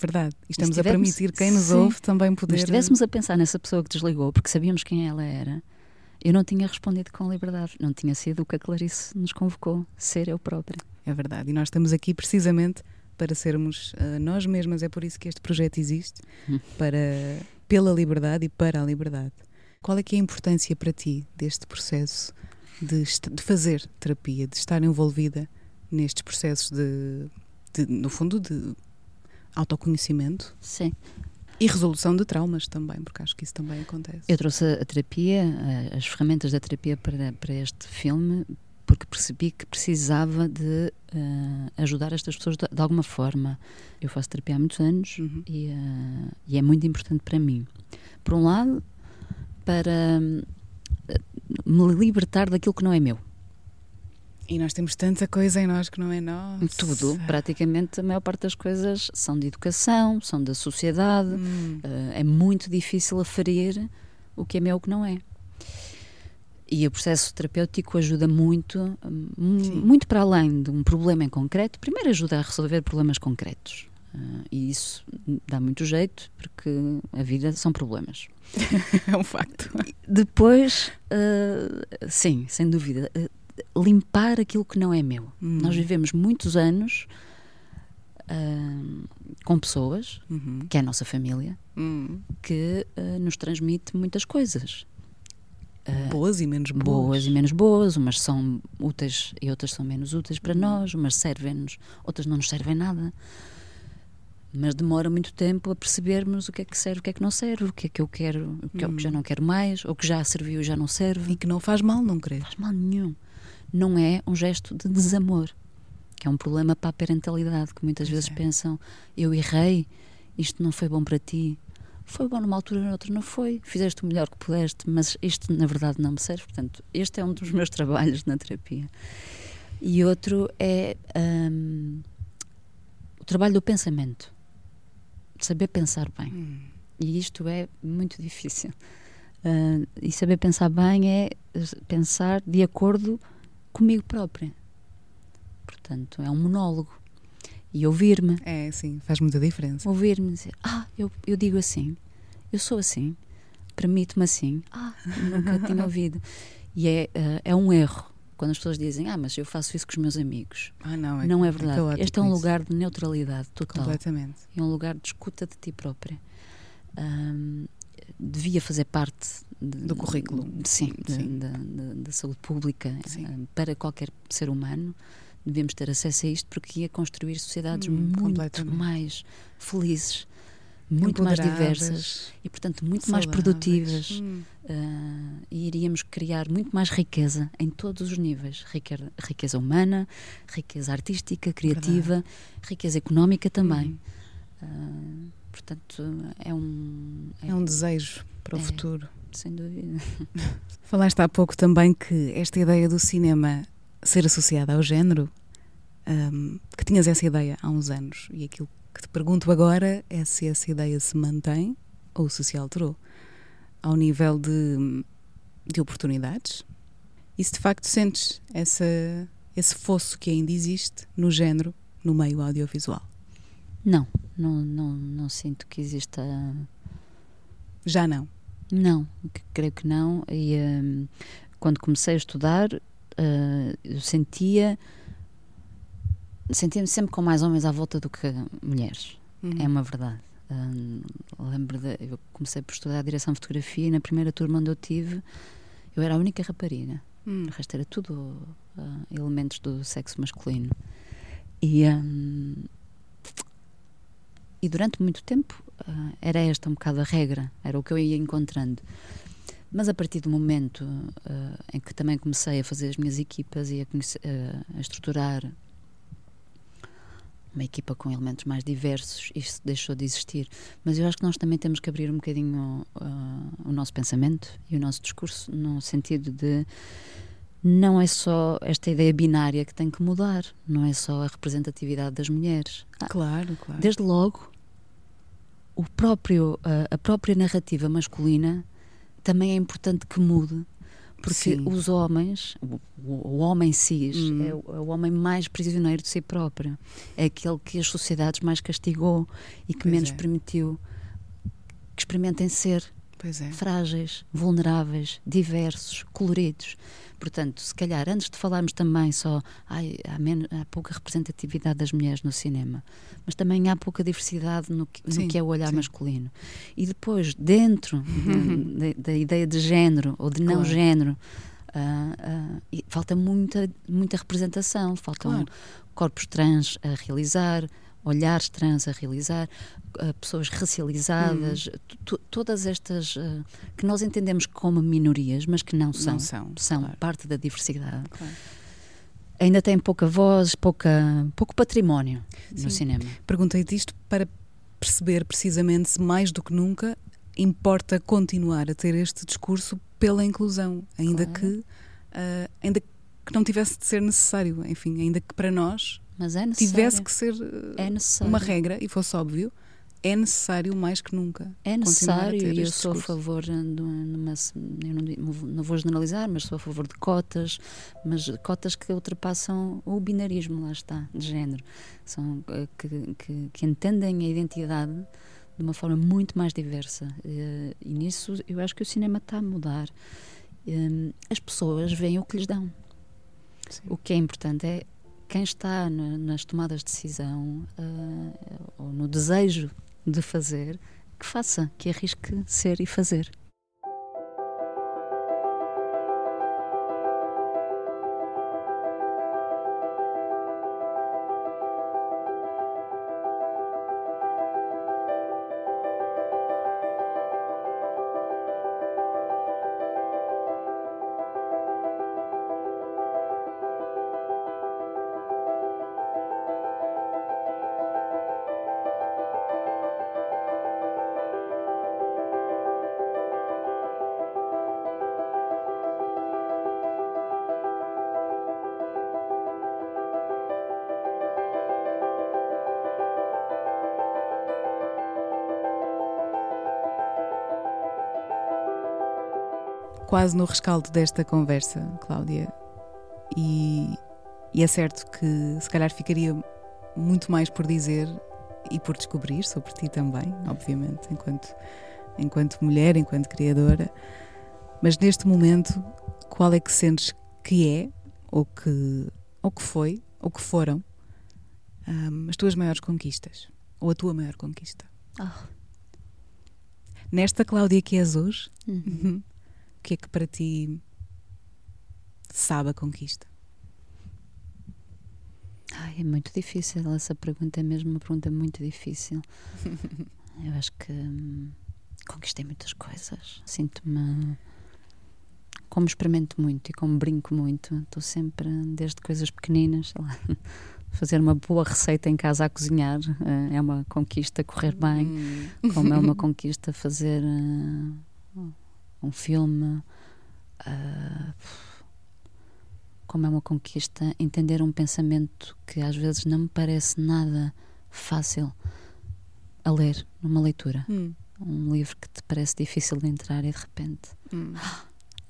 Verdade. E estamos a permitir quem nos Sim. ouve também poder. Se estivéssemos a pensar nessa pessoa que desligou, porque sabíamos quem ela era, eu não tinha respondido com liberdade. Não tinha sido o que a Clarice nos convocou, ser eu própria. É verdade. E nós estamos aqui precisamente para sermos ah, nós mesmas. É por isso que este projeto existe Hum. para pela liberdade e para a liberdade. Qual é que é a importância para ti deste processo de, de fazer terapia, de estar envolvida nestes processos de, de, no fundo, de autoconhecimento Sim. e resolução de traumas também, porque acho que isso também acontece. Eu trouxe a, terapia, a- as ferramentas da terapia para, para este filme, porque percebi que precisava de eh, ajudar estas pessoas de, de alguma forma. Eu faço terapia há muitos anos Uhum. e, eh, e é muito importante para mim. Por um lado, para eh, me libertar daquilo que não é meu. E nós temos tanta coisa em nós que não é nossa. Tudo, praticamente a maior parte das coisas são de educação, são da sociedade. Hum. Eh, é muito difícil aferir o que é meu e o que não é. E o processo terapêutico ajuda muito, hum, muito para além de um problema em concreto. Primeiro ajuda a resolver problemas concretos. Eh, e isso dá muito jeito, porque a vida são problemas. É um facto. Depois, eh, sim, sem dúvida, limpar aquilo que não é meu. Hum. Nós vivemos muitos anos ah, com pessoas, Uhum. que é a nossa família, Hum. que ah, nos transmite muitas coisas. Ah, Boas e menos boas. boas e menos boas, umas são úteis e outras são menos úteis para nós, umas servem-nos, outras não nos servem nada. Mas demora muito tempo a percebermos o que é que serve, o que é que não serve, o que é que eu quero, o que é o que já não quero mais, ou que já serviu e já não serve. E que não faz mal não querer. faz mal nenhum. Não é um gesto de desamor, que é um problema para a parentalidade, que muitas vezes é. pensam: eu errei, isto não foi bom para ti. Foi bom numa altura, noutra não foi. Fizeste o melhor que pudeste, mas isto na verdade não me serve. Portanto, este é um dos meus trabalhos na terapia. E outro é hum, o trabalho do pensamento, saber pensar bem. Hum. E isto é muito difícil. Ah, e saber pensar bem é pensar de acordo comigo própria. Portanto, é um monólogo. E ouvir-me, É, sim, faz muita diferença. ouvir-me dizer: Ah, eu, eu digo assim, eu sou assim, permito-me assim. Ah, nunca tinha ouvido. E é, ah, é um erro quando as pessoas dizem: Ah, mas eu faço isso com os meus amigos. Ah, não, é, Não é verdade. caótico Este é um isso. lugar de neutralidade total. Completamente. é um lugar de escuta de ti própria. Ahm, devia fazer parte de- Do currículo. sim, Sim. Da, saúde pública Sim. ahm, para qualquer ser humano. Devemos ter acesso a isto porque ia construir sociedades Hum, muito mais felizes, muito mais diversas e, portanto, muito mais saudáveis. produtivas. Hum. Ah, e iríamos criar muito mais riqueza em todos os níveis: riqueza, riqueza humana, riqueza artística, criativa, riqueza económica também. Hum. Ah, portanto, é um. É um desejo para o É. futuro. Sem dúvida. Falaste há pouco também que esta ideia do cinema ser associada ao género, hum, que tinhas essa ideia há uns anos, e aquilo que te pergunto agora é se essa ideia se mantém ou se se alterou ao nível de, de oportunidades e se de facto sentes essa, esse fosso que ainda existe no género, no meio audiovisual. Não, não, não, não sinto que exista. Já não. Não, creio que não. E hum, quando comecei a estudar, ah, eu sentia. Sentia-me sempre com mais homens à volta do que mulheres. Uhum. É uma verdade. Hum, lembro de, eu comecei por estudar a direção de fotografia e na primeira turma onde eu tive, eu era a única rapariga. Hum. O resto era tudo ah, elementos do sexo masculino. E, hum, e durante muito tempo ah, era esta um bocado a regra, era o que eu ia encontrando. Mas a partir do momento ah, em que também comecei a fazer as minhas equipas e a, conhecer- ah, a estruturar uma equipa com elementos mais diversos, isso deixou de existir. Mas eu acho que nós também temos que abrir um bocadinho ah, o nosso pensamento e o nosso discurso no sentido de não é só esta ideia binária que tem que mudar, não é só a representatividade das mulheres. Claro, claro. Desde logo, o próprio, a, a própria narrativa masculina também é importante que mude, porque Sim. os homens, o, o- homem cis, Hum. é, o, é o homem mais prisioneiro de si próprio. É aquele que as sociedades mais castigou e que Pois menos é. permitiu que experimentem ser é. frágeis, vulneráveis, diversos, coloridos. Portanto, se calhar, antes de falarmos também só ai, há, men- há pouca representatividade das mulheres no cinema, mas também há pouca diversidade no que, no Sim, que é o olhar sim. masculino. E depois, dentro da, da- da ideia de género ou de não Claro. género, ah, e falta muita, muita representação, faltam Claro. corpos trans a realizar, olhares trans a realizar, ah, pessoas racializadas, Hum. todas estas ah, que nós entendemos como minorias, mas que não são, são, claro. parte da diversidade. Claro. Ainda têm pouca voz, pouca, pouco património Sim. no cinema. Perguntei-te isto para perceber precisamente se mais do que nunca importa continuar a ter este discurso pela inclusão, ainda Claro. que ah, ainda que não tivesse de ser necessário, enfim, ainda que para nós Mas é necessário. tivesse que ser é necessário. uma regra e fosse óbvio, é necessário mais que nunca. É a necessário e eu sou a discurso. favor de uma, eu não, não vou- generalizar, mas sou a favor de cotas, mas cotas que ultrapassam o binarismo, lá está, de género. São eh, que, que, que entendem a identidade de uma forma muito mais diversa. Eh, E nisso eu acho que o cinema está a mudar. Eh, As pessoas veem o que lhes dão. Sim. O que é importante é quem está na- nas tomadas de decisão eh, ou no desejo de fazer, que faça, que arrisque ser e fazer. Quase no rescaldo desta conversa, Cláudia, e, e é certo que se calhar ficaria muito mais por dizer e por descobrir sobre ti também, obviamente, enquanto, enquanto mulher, enquanto criadora. Mas neste momento, qual é que sentes que é, ou que, ou que foi, ou que foram hum, as tuas maiores conquistas? Ou a tua maior conquista? Ah. Nesta Cláudia que és hoje, Uhum. O que é que para ti sabe a conquista? Ai, é muito difícil. Essa pergunta é mesmo uma pergunta muito difícil. Eu acho que hum, conquistei muitas coisas. Sinto-me. Como experimento muito e como brinco muito, estou sempre, desde coisas pequeninas, sei lá, fazer uma boa receita em casa a cozinhar eh, é uma conquista, correr bem. Hum. como é uma conquista fazer eh, um filme, ah, como é uma conquista entender um pensamento que às vezes não me parece nada fácil a ler numa leitura. Hum, Um livro que te parece difícil de entrar e de repente. hum.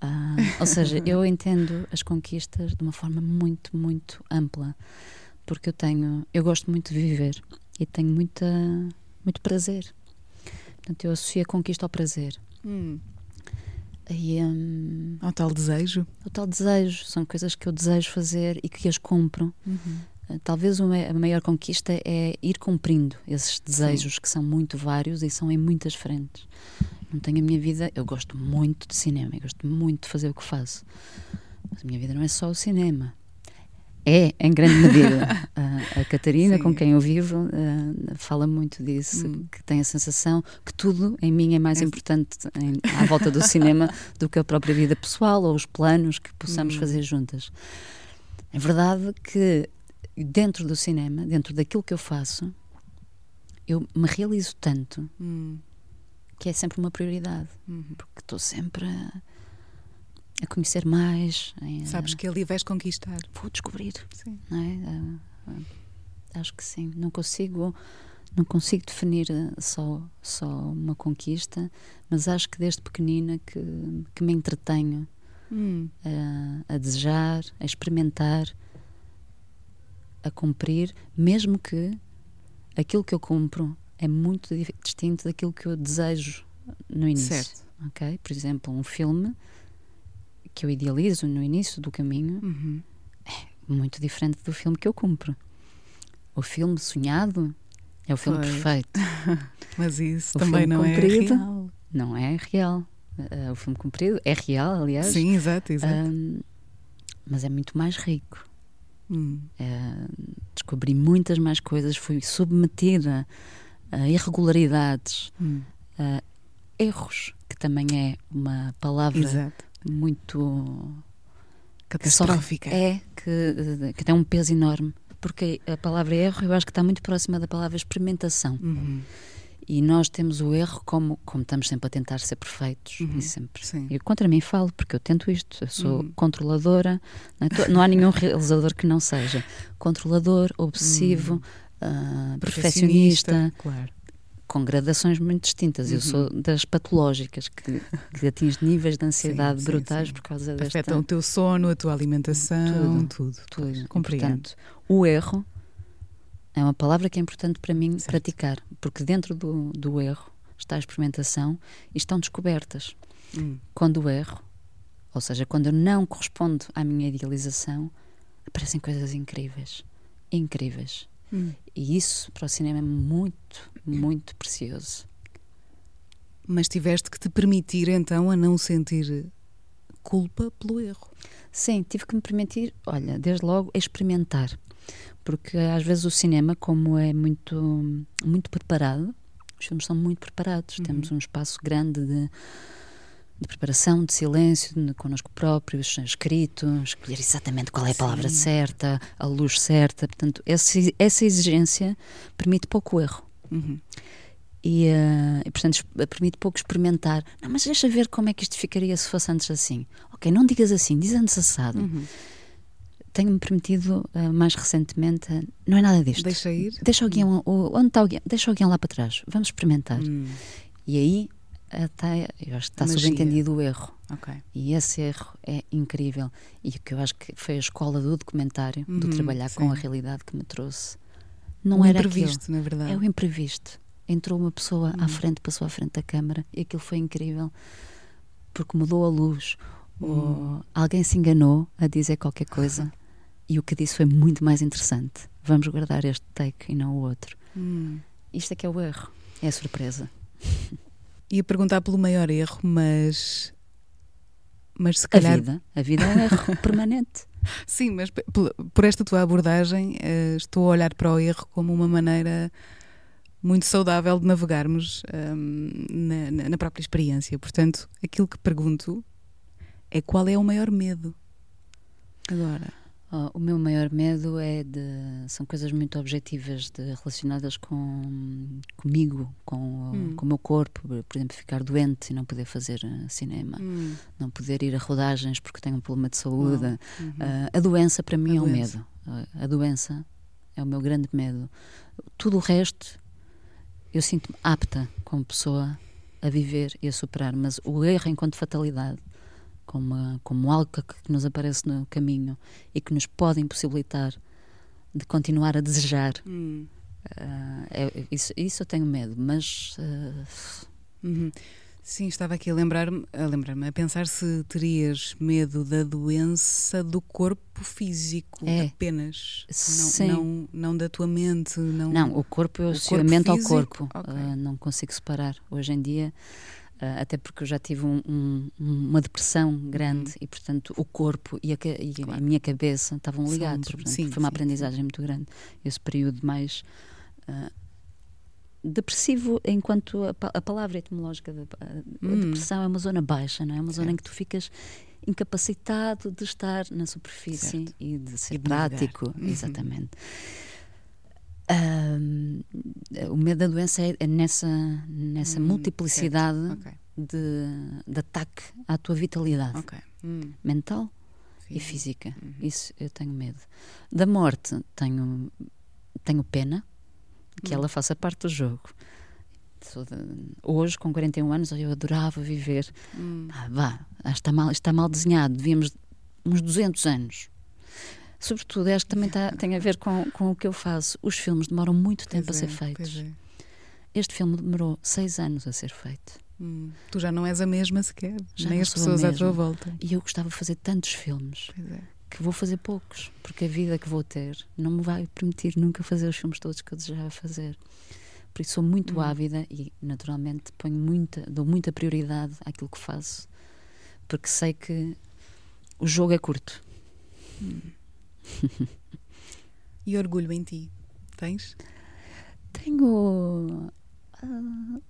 Ah, ou seja, eu entendo as conquistas de uma forma muito, muito ampla, porque eu tenho, eu gosto muito de viver e tenho muita, muito prazer. Portanto, eu associo a conquista ao prazer. Hum. E hum, Ao tal desejo? o tal desejo, são coisas que eu desejo fazer e que as cumpro. Uhum. Ah, Talvez a maior conquista é ir cumprindo esses desejos que são muito vários e são em muitas frentes. Não tenho a minha vida, eu gosto muito de cinema, eu gosto muito de fazer o que faço. Mas a minha vida não é só o cinema. É, em grande medida. Ah, a Catarina, Sim. com quem eu vivo, ah, fala muito disso, Hum. que tem a sensação que tudo em mim é mais É- importante em- à volta do cinema do que a própria vida pessoal ou os planos que possamos Hum. fazer juntas. É verdade que dentro do cinema, dentro daquilo que eu faço, eu me realizo tanto Hum. que é sempre uma prioridade, Uhum. porque estou sempre a, a conhecer mais, em- Sabes que ali vais conquistar. vou descobrir, Sim. é? Ah, acho que sim. Não consigo, não consigo definir ah, só só uma conquista, mas acho que desde pequenina que, que me entretenho Hum. a, a desejar, a experimentar, a cumprir, mesmo que aquilo que eu cumpro é muito di- distinto daquilo que eu desejo no início. Certo. ok? Por exemplo, um filme que eu idealizo no início do caminho, Uhum. muito diferente do filme que eu cumpro. O filme sonhado é o filme Pois. perfeito. Mas isso O também não comprido. é real. Não é real. eh, o filme comprido, é real, aliás. Sim, exato, exato. Mas é muito mais rico. Hum. Eh, descobri muitas mais coisas, fui submetida a irregularidades, Hum. a erros, que também é uma palavra Exato. Muito que só- Catastrófica. é que, que tem um peso enorme. Porque a palavra erro eu acho que está muito próxima da palavra experimentação. Uhum. E nós temos o erro como, como estamos sempre a tentar ser perfeitos. Uhum, E sempre. sim. Eu contra mim falo, porque eu tento isto. Eu sou Uhum. controladora. Não, é? Não há nenhum realizador que não seja. Controlador, obsessivo, ah, perfeccionista, Claro. Com gradações muito distintas. Eu sou das patológicas, que, que atinge níveis de ansiedade sim, brutais sim. por causa desta. Afetam o teu sono, a tua alimentação, Tudo. tudo. tudo. Compreendo. Portanto, o erro é uma palavra que é importante para mim Certo. praticar, porque dentro do, do erro está a experimentação e estão descobertas. Hum. Quando erro, ou seja, quando eu não correspondo à minha idealização, aparecem coisas incríveis. Incríveis. Hum. E isso para o cinema é muito, muito precioso. Mas tiveste que te permitir então a não sentir culpa pelo erro. Sim, tive que me permitir, olha, desde logo, experimentar. Porque às vezes o cinema, como é muito, muito preparado, os filmes são muito preparados, temos um espaço grande de, de preparação, de silêncio, de, connosco próprios, escrito, escolher exatamente qual é a palavra certa, a luz certa. Portanto, essa, essa exigência permite pouco erro. Uhum. E, eh, e, portanto, permite pouco experimentar. Não, mas deixa ver como é que isto ficaria se fosse antes assim. Ok, não digas assim, diz antes assado. Uhum. Tenho-me permitido, eh, mais recentemente, eh, não é nada disto. Deixa ir. Deixa o guião, o- onde está o guião? Deixa o guião lá para trás. Vamos experimentar. Hum. E aí, até, eu acho que está Magia. subentendido o erro. Ok. E esse erro é incrível. E o que eu acho que foi a escola do documentário, do Uhum, trabalhar com a sim. realidade que me trouxe. Não o era imprevisto, aquilo. na verdade. É o imprevisto. Entrou uma pessoa Uhum. à frente, passou à frente da câmara e aquilo foi incrível porque mudou a luz. Uhum. Ou alguém se enganou a dizer qualquer coisa e o que disse foi muito mais interessante. Vamos guardar este take e não o outro. Hum. Isto é que é o erro, é a surpresa. Ia perguntar pelo maior erro, mas. Mas se A calhar. vida, a vida é um erro permanente. Sim, mas por esta tua abordagem, eh, estou a olhar para o erro como uma maneira muito saudável de navegarmos na, na- na própria experiência. Portanto, aquilo que pergunto é qual é o maior medo agora? Oh, o meu maior medo é de. São coisas muito objetivas de, relacionadas com comigo, com, o- Hum. com o meu corpo. Por exemplo, ficar doente e não poder fazer eh, cinema, Hum. não poder ir a rodagens porque tenho um problema de saúde. Uhum. Ah, a doença, para mim, A é um doença. medo. Ah, a doença é o meu grande medo. Tudo o resto, eu sinto-me apta como pessoa a viver e a superar, mas o erro enquanto fatalidade, como, como algo que, que nos aparece no caminho e que nos pode impossibilitar de continuar a desejar, Hum. ah, é- isso, isso eu tenho medo, mas ah, Uhum. Sim, estava aqui a lembrar-me, a lembrar-me, a pensar se terias medo da doença do corpo físico É. apenas, Sim. não, não, não da tua mente, não. Não, o corpo eu O associo a corpo mente ao físico, corpo. ok. Ah, não consigo separar. Hoje em dia, até porque eu já tive um- um- uma depressão grande e, portanto, o corpo e a, e a Uhum. Claro. minha cabeça estavam ligados. Portanto, sim, foi uma sim, aprendizagem muito grande. Esse período mais. ah, depressivo enquanto a, a palavra etimológica da a Hum. depressão é uma zona baixa, não é? uma zona em que Certo. tu ficas incapacitado de estar na superfície Certo. e de ser E de prático, Uhum. exatamente. O medo da doença é, é nessa, nessa Hum, multiplicidade certo. Ok, de, de ataque à tua vitalidade ok. Hum, mental e sim. física. Uhum. Isso eu tenho medo. Da morte tenho, tenho pena que Hum. ela faça parte do jogo. Hoje, com 41 anos, eu adorava viver. Hum. Ah, vá, está mal, está mal desenhado. Devíamos uns 200 anos. Sobretudo, acho que também tá- tem a ver com, com o que eu faço. Os filmes demoram muito tempo Pois a ser é, feitos. é. Este filme demorou seis anos a ser feito. Hum. Tu já não és a mesma sequer, Já nem as pessoas à tua volta. E eu gostava de fazer tantos filmes é. que vou fazer poucos, porque a vida que vou ter não me vai permitir nunca fazer os filmes todos que eu desejava fazer. Por isso sou muito Hum. ávida e, naturalmente, ponho muita, dou muita prioridade àquilo que faço, porque sei que o jogo é curto. E orgulho em ti? Tens? Tenho ah,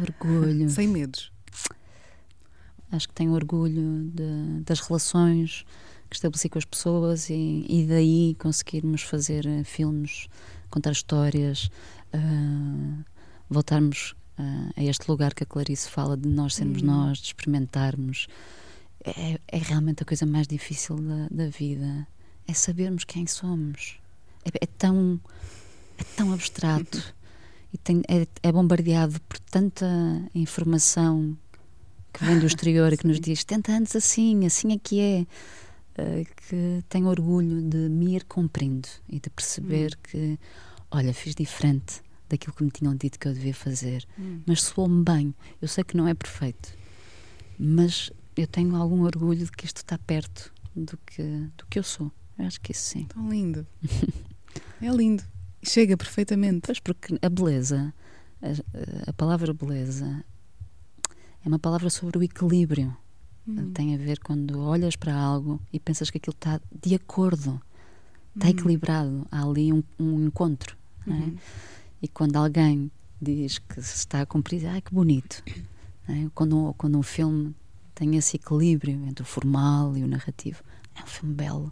orgulho. Sem medos. Acho que tenho orgulho de- das relações que estabeleci com as pessoas e, e daí conseguirmos fazer eh, filmes, contar histórias, ah, voltarmos ah, a este lugar que a Clarice fala de nós sermos Hum. nós, de experimentarmos. É, é realmente a coisa mais difícil da, da vida. É sabermos quem somos. É, é tão, é tão abstrato e tem- é, é bombardeado por tanta informação que vem do exterior e que nos diz tenta antes assim, assim é que é, eh, que tenho orgulho de me ir cumprindo e de perceber que, olha, fiz diferente daquilo que me tinham dito que eu devia fazer, Hum. mas soou-me bem. Eu sei que não é perfeito, mas eu tenho algum orgulho de que isto está perto do que, do que eu sou. Eu acho que isso sim. Tão lindo. é lindo. Chega perfeitamente. Pois, porque a beleza, a, a palavra beleza, é uma palavra sobre o equilíbrio. Hum. Tem a ver quando olhas para algo e pensas que aquilo está de acordo, está Hum. equilibrado. Há ali um, um encontro. é? Uhum. E quando alguém diz que se está a cumprir, ai que bonito. é? Quando, quando um filme tem esse equilíbrio entre o formal e o narrativo, é um filme belo.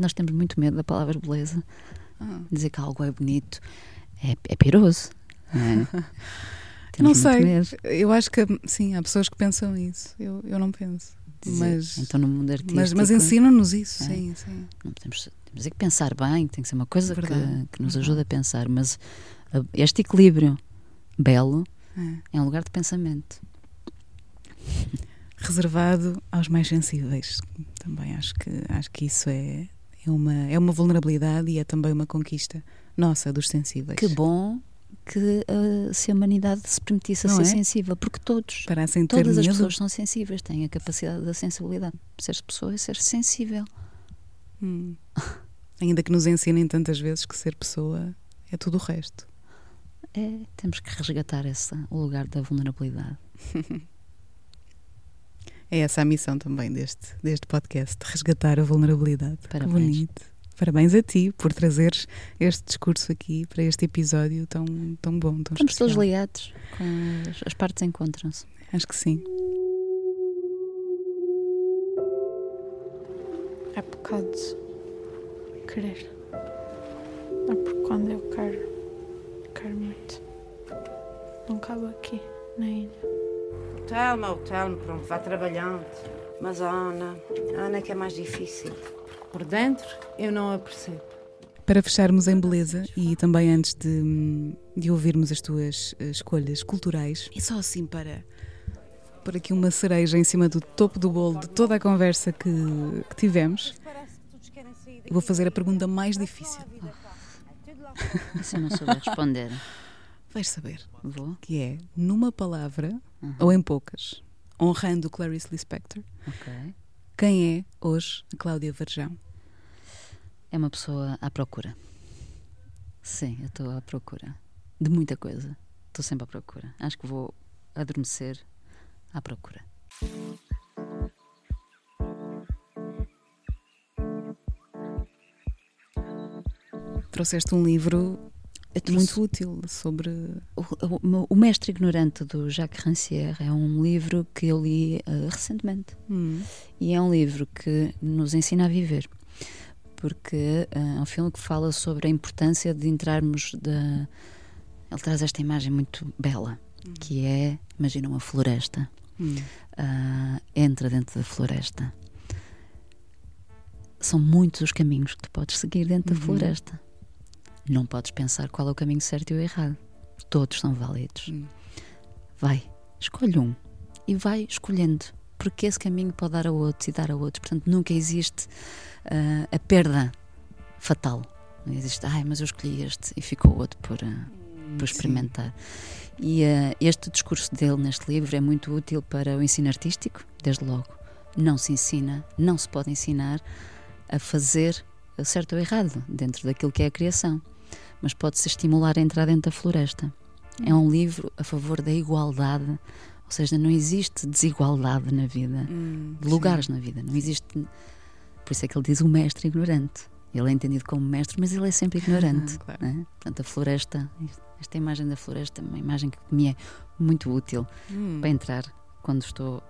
Nós temos muito medo da palavra beleza. Ah. Dizer que algo é bonito é, é. Não, é? Não sei. medo. Eu acho que sim, há pessoas que pensam isso. Eu, eu não penso. Dizer, Mas, então no mundo artístico mas, mas ensinam-nos isso, É. sim, sim. não podemos, temos é que pensar bem, tem que ser uma coisa que, Verdade, que nos verdade. ajuda a pensar, mas a- este equilíbrio belo É. é um lugar de pensamento. Reservado aos mais sensíveis. Também acho que, acho que isso é, é, uma, é uma vulnerabilidade e é também uma conquista nossa, dos sensíveis. Que bom que ah, se a humanidade se permitisse Não ser é? sensível, porque todos, Parecem todas as medo. pessoas são sensíveis, têm a capacidade da sensibilidade. Ser pessoa é ser sensível. Hum. Ainda que nos ensinem tantas vezes que ser pessoa é tudo o resto. É, temos que resgatar esse, o lugar da vulnerabilidade. É essa a missão também deste, deste podcast, resgatar a vulnerabilidade. Que Parabéns. bonito. Parabéns a ti por trazeres este discurso aqui para este episódio tão, tão bom, tão Estamos todos especial. ligados, com as, as partes encontram-se. Acho que sim. É pecado querer. É porque quando eu quero, quero muito. Não cabe aqui, na ilha. Telma, o Telmo, pronto, vai trabalhando. Mas a Ana, a Ana é que é mais difícil. Por dentro, eu não a percebo. Para fecharmos em beleza e também antes de, de ouvirmos as tuas eh, escolhas culturais, e só assim para por aqui uma cereja em cima do topo do bolo de toda a conversa que, que tivemos, eu vou fazer a pergunta mais difícil. Se eu não souber responder, Vais saber. vou. Que é, numa palavra, Uhum. ou em poucas, honrando Clarice Lispector, Ok. quem é hoje a Cláudia Varjão? É uma pessoa à procura. Sim, eu estou à procura de muita coisa. Estou sempre à procura. Acho que vou adormecer à procura. Trouxeste um livro trouxe- muito útil sobre. O, o- Mestre Ignorante do Jacques Rancière é um livro que eu li eh, recentemente. Hum, E é um livro que nos ensina a viver. Porque eh, é um filme que fala sobre a importância de entrarmos da. Ele traz esta imagem muito bela, que é, imagina uma floresta. hum, Ah, entra dentro da floresta. São muitos os caminhos que tu podes seguir dentro da Uhum. floresta. Não podes pensar qual é o caminho certo e o errado. Todos são válidos. Hum. Vai, escolhe um e vai escolhendo, porque esse caminho pode dar a outros e dar a outros. Portanto, nunca existe ah, a perda fatal. Não existe, ai, mas eu escolhi este e ficou outro por, ah, por sim. experimentar. E eh, este discurso dele neste livro é muito útil para o ensino artístico, desde logo. Não se ensina, não se pode ensinar a fazer certo ou errado dentro daquilo que é a criação, mas pode-se estimular a entrar dentro da floresta. É um livro a favor da igualdade, ou seja, não existe desigualdade na vida, Hum, de lugares na vida, não existe. Por isso é que ele diz o mestre ignorante. Ele é entendido como mestre, mas ele é sempre ignorante. Claro. né? Portanto, a floresta, esta imagem da floresta é uma imagem que me é muito útil Hum. para entrar quando estou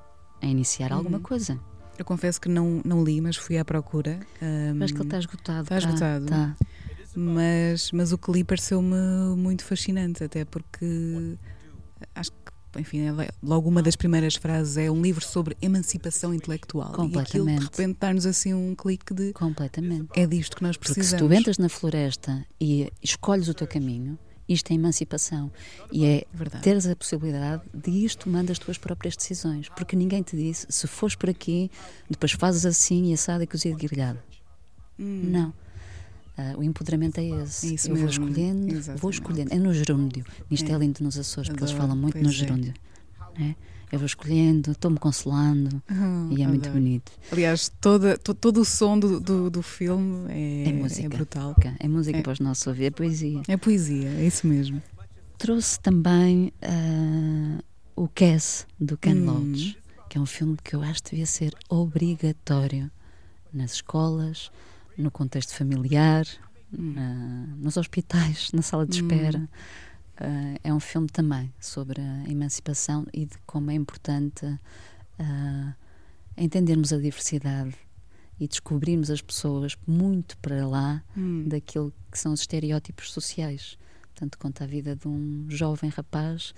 a iniciar alguma Uhum. coisa. Eu confesso que não, não li, mas fui à procura. Hum, Acho que ele está esgotado. está cá. esgotado. Tá. Mas, mas o que li pareceu-me muito fascinante, até porque acho que, enfim, é logo uma das primeiras frases é um livro sobre emancipação intelectual. E aquilo de Completamente. repente dar-nos assim um clique de Completamente. é disto que nós Porque precisamos. se tu entras na floresta e escolhes o teu caminho, isto é emancipação. E é Verdade. teres a possibilidade de ires tomando as tuas próprias decisões. Porque ninguém te disse, se fores por aqui, depois fazes assim e assado e cozido e grelhado. Hum. Não. Ah, o empoderamento é esse. É isso Eu vou mesmo. escolhendo, vou Exatamente. escolhendo. É no gerúndio. Isto é, É. lindo nos Açores, porque eles Adoro, falam muito pois no é. gerúndio. né? Eu vou escolhendo, estou-me consolando Ah, e é muito adoro. bonito. Aliás, toda, to- todo o som do, do, do filme é, É música. brutal. É música É. para os nossos ouvidos, é poesia. É poesia, é isso mesmo. Trouxe também ah, o Cass, do Ken Hum. Loach, que é um filme que eu acho que devia ser obrigatório nas escolas, no contexto familiar, Hum. na- nos hospitais, na sala de espera. Ah, é um filme também sobre a emancipação e de como é importante ah, entendermos a diversidade e descobrirmos as pessoas muito para lá Hum. daquilo que são os estereótipos sociais. Portanto, conta a vida de um jovem rapaz,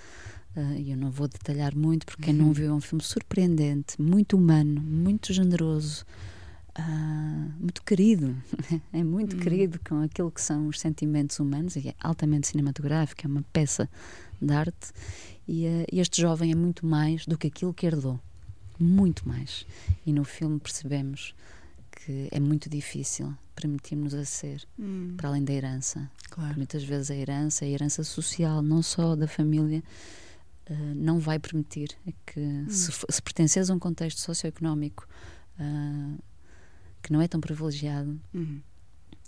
ah, e eu não vou detalhar muito, porque quem não viu é um filme surpreendente, muito humano, muito generoso, ah, muito querido. é muito querido com aquilo que são os sentimentos humanos, e é altamente cinematográfico, é uma peça de arte. E ah, este jovem é muito mais do que aquilo que herdou. Muito mais. E no filme percebemos que é muito difícil permitirmos a ser Hum, para além da herança. claro. Muitas vezes a herança, a herança social, não só da família, eh, não vai permitir que, se, f- se pertences a um contexto socioeconómico ah, que não é tão privilegiado, Hum.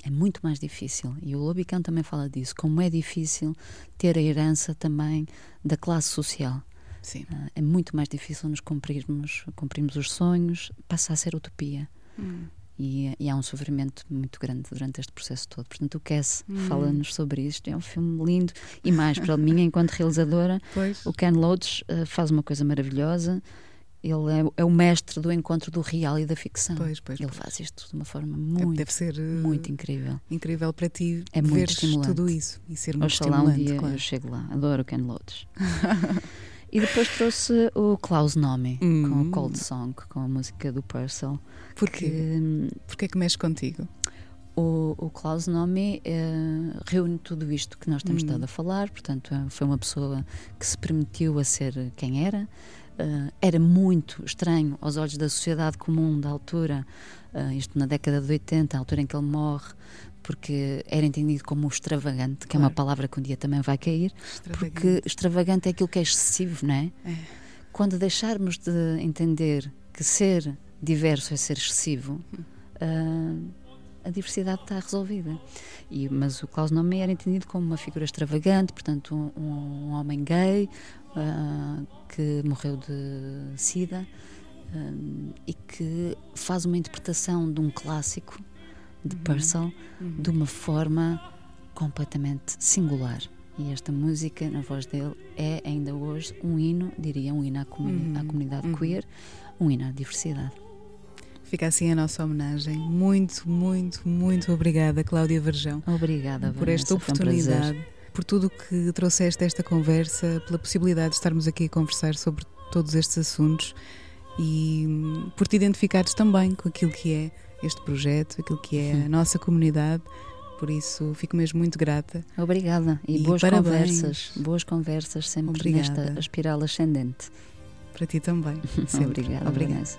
é muito mais difícil. E o Lobicão também fala disso, como é difícil ter a herança também da classe social. Ah, é muito mais difícil nos cumprirmos, cumprirmos os sonhos, passa a ser utopia. Hum. E, e há um sofrimento muito grande durante este processo todo. Portanto, o Cass Hum. fala-nos sobre isto. É um filme lindo e mais para mim, enquanto realizadora, Pois. o Ken Loach eh, faz uma coisa maravilhosa. Ele é, é o mestre do encontro do real e da ficção. Pois, pois, Ele pois. faz isto de uma forma É, muito, Deve ser eh, muito incrível. incrível para ti É muito estimulante. tudo isso e ser muito Oxalá um estimulante, dia claro. eu chego lá. Adoro Ken Loach. e depois trouxe o Klaus Nomi com Hum. o Cold Song, com a música do Purcell. Porquê? Que, Porquê é que mexe contigo? O, o Klaus Nomi eh, reúne tudo isto que nós temos Hum. estado a falar, portanto, eh, foi uma pessoa que se permitiu a ser quem era. Eh, era muito estranho aos olhos da sociedade comum da altura, eh, isto na década de 80, a altura em que ele morre, porque era entendido como extravagante, que é uma Claro. palavra que um dia também vai cair, porque extravagante é aquilo que é excessivo, não é? É. Quando deixarmos de entender que ser diverso é ser excessivo, ah, a diversidade está resolvida. E, mas o Klaus Nomi era entendido como uma figura extravagante, portanto, um, um homem gay ah, que morreu de SIDA ah, e que faz uma interpretação de um clássico de Purcell Uhum. de uma forma completamente singular. E esta música, na voz dele, é ainda hoje um hino, diria, um hino à, comuni- Uhum, à comunidade uhum. queer, um hino à diversidade. Fica assim a nossa homenagem. Muito, muito, muito obrigada, Cláudia Verjão, Obrigada, por esta Vanessa, um prazer. oportunidade, por tudo que trouxeste esta conversa, pela possibilidade de estarmos aqui a conversar sobre todos estes assuntos e hum, por te identificares também com aquilo que é este projeto, aquilo que é a nossa comunidade. Por isso, fico mesmo muito grata. Obrigada e, E boas parabéns. conversas, boas conversas sempre Obrigada. nesta espiral ascendente. Para ti também. Sempre. Obrigada, Obrigada. Vanessa.